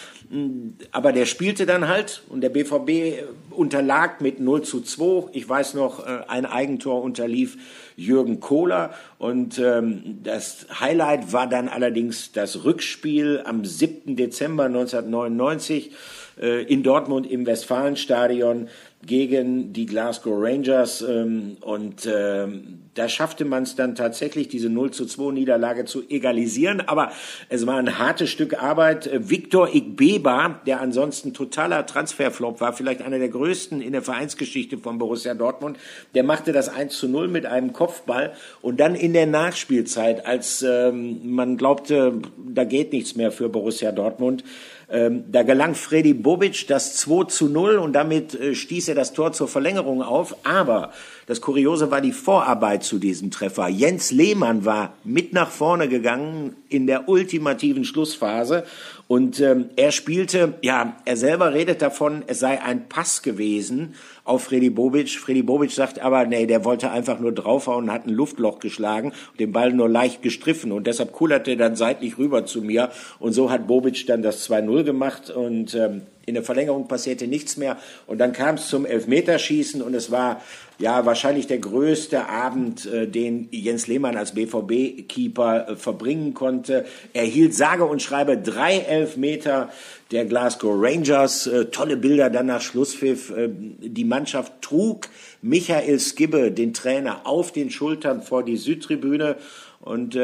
Aber der spielte dann halt und der BVB unterlag mit 0 zu 2. Ich weiß noch, äh, ein Eigentor unterlief Jürgen Kohler. Und ähm, das Highlight war dann allerdings das Rückspiel am 7. Dezember 1999 äh, in Dortmund im Westfalenstadion gegen die Glasgow Rangers. Ähm, und ähm, da schaffte man es dann tatsächlich, diese 0 zu 2 Niederlage zu egalisieren. Aber es war ein hartes Stück Arbeit. Viktor Igbeba, der ansonsten totaler Transferflop war, vielleicht einer der größten in der Vereinsgeschichte von Borussia Dortmund, der machte das 1 zu 0 mit einem Kopfball. Und dann in der Nachspielzeit, als ähm, man glaubte, da geht nichts mehr für Borussia Dortmund, ähm, da gelang Freddy Bobic das 2 zu 0 und damit äh, stieß er das Tor zur Verlängerung auf. Aber das Kuriose war die Vorarbeit zu diesem Treffer. Jens Lehmann war mit nach vorne gegangen in der ultimativen Schlussphase und ähm, er spielte, ja, er selber redet davon, es sei ein Pass gewesen auf Freddy Bobic. Freddy Bobic sagt aber, nee, der wollte einfach nur draufhauen und hat ein Luftloch geschlagen den Ball nur leicht gestriffen. Und deshalb kullerte er dann seitlich rüber zu mir. Und so hat Bobic dann das 2-0 gemacht und ähm, in der Verlängerung passierte nichts mehr. Und dann kam es zum Elfmeterschießen und es war ja wahrscheinlich der größte Abend, äh, den Jens Lehmann als BVB-Keeper äh, verbringen konnte. Er hielt sage und schreibe drei Elfmeter der Glasgow Rangers. Äh, tolle Bilder dann nach Schlusspfiff. Die Mannschaft trug Michael Skibbe, den Trainer, auf den Schultern vor die Südtribüne. Und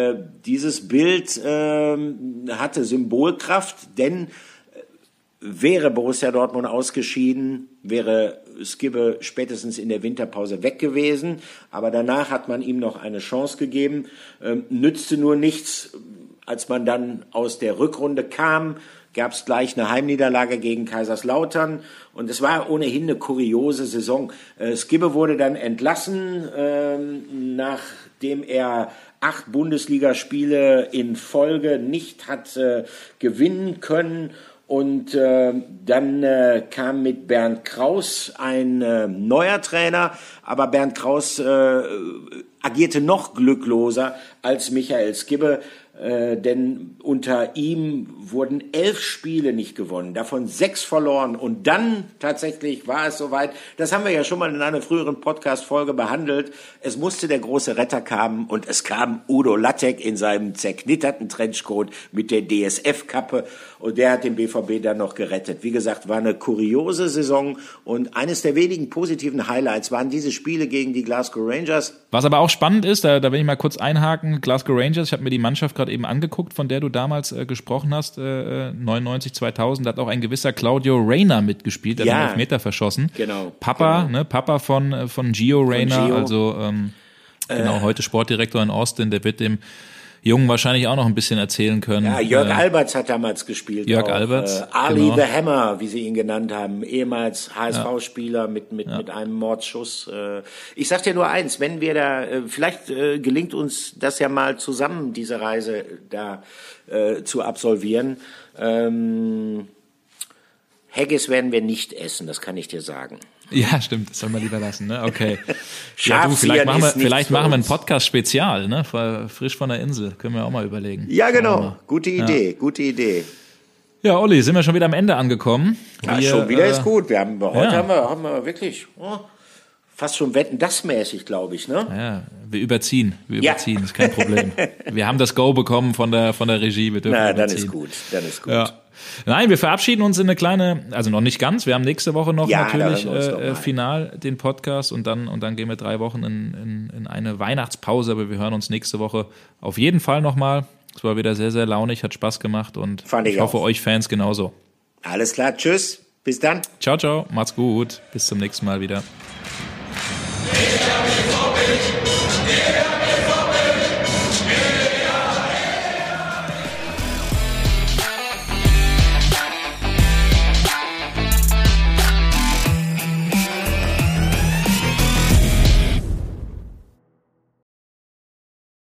dieses Bild äh, hatte Symbolkraft, denn wäre Borussia Dortmund ausgeschieden, wäre Skibbe spätestens in der Winterpause weg gewesen. Aber danach hat man ihm noch eine Chance gegeben. Ähm, nützte nur nichts, als man dann aus der Rückrunde kam gab es gleich eine Heimniederlage gegen Kaiserslautern und es war ohnehin eine kuriose Saison. Äh, Skibbe wurde dann entlassen, ähm, nachdem er acht Bundesligaspiele in Folge nicht hat äh, gewinnen können. Und äh, dann äh, kam mit Bernd Kraus ein äh, neuer Trainer, aber Bernd Kraus äh, agierte noch glückloser als Michael Skibbe. Äh, denn unter ihm wurden elf Spiele nicht gewonnen, davon sechs verloren. Und dann tatsächlich war es soweit, das haben wir ja schon mal in einer früheren Podcast-Folge behandelt, es musste der große Retter kommen und es kam Udo Lattek in seinem zerknitterten Trenchcoat mit der DSF-Kappe und der hat den BVB dann noch gerettet. Wie gesagt, war eine kuriose Saison und eines der wenigen positiven Highlights waren diese Spiele gegen die Glasgow Rangers. Was aber auch spannend ist, da, da will ich mal kurz einhaken, Glasgow Rangers, ich habe mir die Mannschaft gerade eben angeguckt, von der du damals äh, gesprochen hast, äh, 99, 2000, da hat auch ein gewisser Claudio Reyna mitgespielt, der ja, den Elfmeter verschossen. Genau. Papa, genau. ne, Papa von, äh, von Gio Reyna, also ähm, genau, äh. heute Sportdirektor in Austin, der wird dem Jungen wahrscheinlich auch noch ein bisschen erzählen können. Ja, Jörg äh, Alberts hat damals gespielt. Jörg auch. Alberts. Äh, Ali genau. the Hammer, wie sie ihn genannt haben, ehemals HSV-Spieler ja. mit, mit, ja. mit einem Mordschuss. Äh, ich sag dir nur eins, wenn wir da, äh, vielleicht äh, gelingt uns das ja mal zusammen, diese Reise da äh, zu absolvieren. Ähm, Haggis werden wir nicht essen, das kann ich dir sagen. Ja, stimmt, das soll man lieber lassen, ne? Okay. (laughs) ja, du, vielleicht machen wir, vielleicht machen wir ein Podcast-Spezial, ne? Frisch von der Insel. Können wir auch mal überlegen. Ja, genau. Gute Idee, ja. gute Idee. Ja, Olli, sind wir schon wieder am Ende angekommen. Ja, wir, schon wieder äh, ist gut. Wir haben, heute ja. haben, wir, haben wir wirklich oh, fast schon Wetten das mäßig, glaube ich, ne? Ja, wir überziehen. Wir überziehen, ja. ist kein Problem. (laughs) wir haben das Go bekommen von der, von der Regie. Wir dürfen Na, überziehen. dann ist gut. Dann ist gut. Ja. Nein, wir verabschieden uns in eine kleine, also noch nicht ganz. Wir haben nächste Woche noch ja, natürlich äh, final den Podcast und dann und dann gehen wir drei Wochen in, in, in eine Weihnachtspause. Aber wir hören uns nächste Woche auf jeden Fall nochmal. Es war wieder sehr, sehr launig, hat Spaß gemacht und ich, ich hoffe, euch Fans genauso. Alles klar, tschüss, bis dann. Ciao, ciao, macht's gut, bis zum nächsten Mal wieder. Yeah.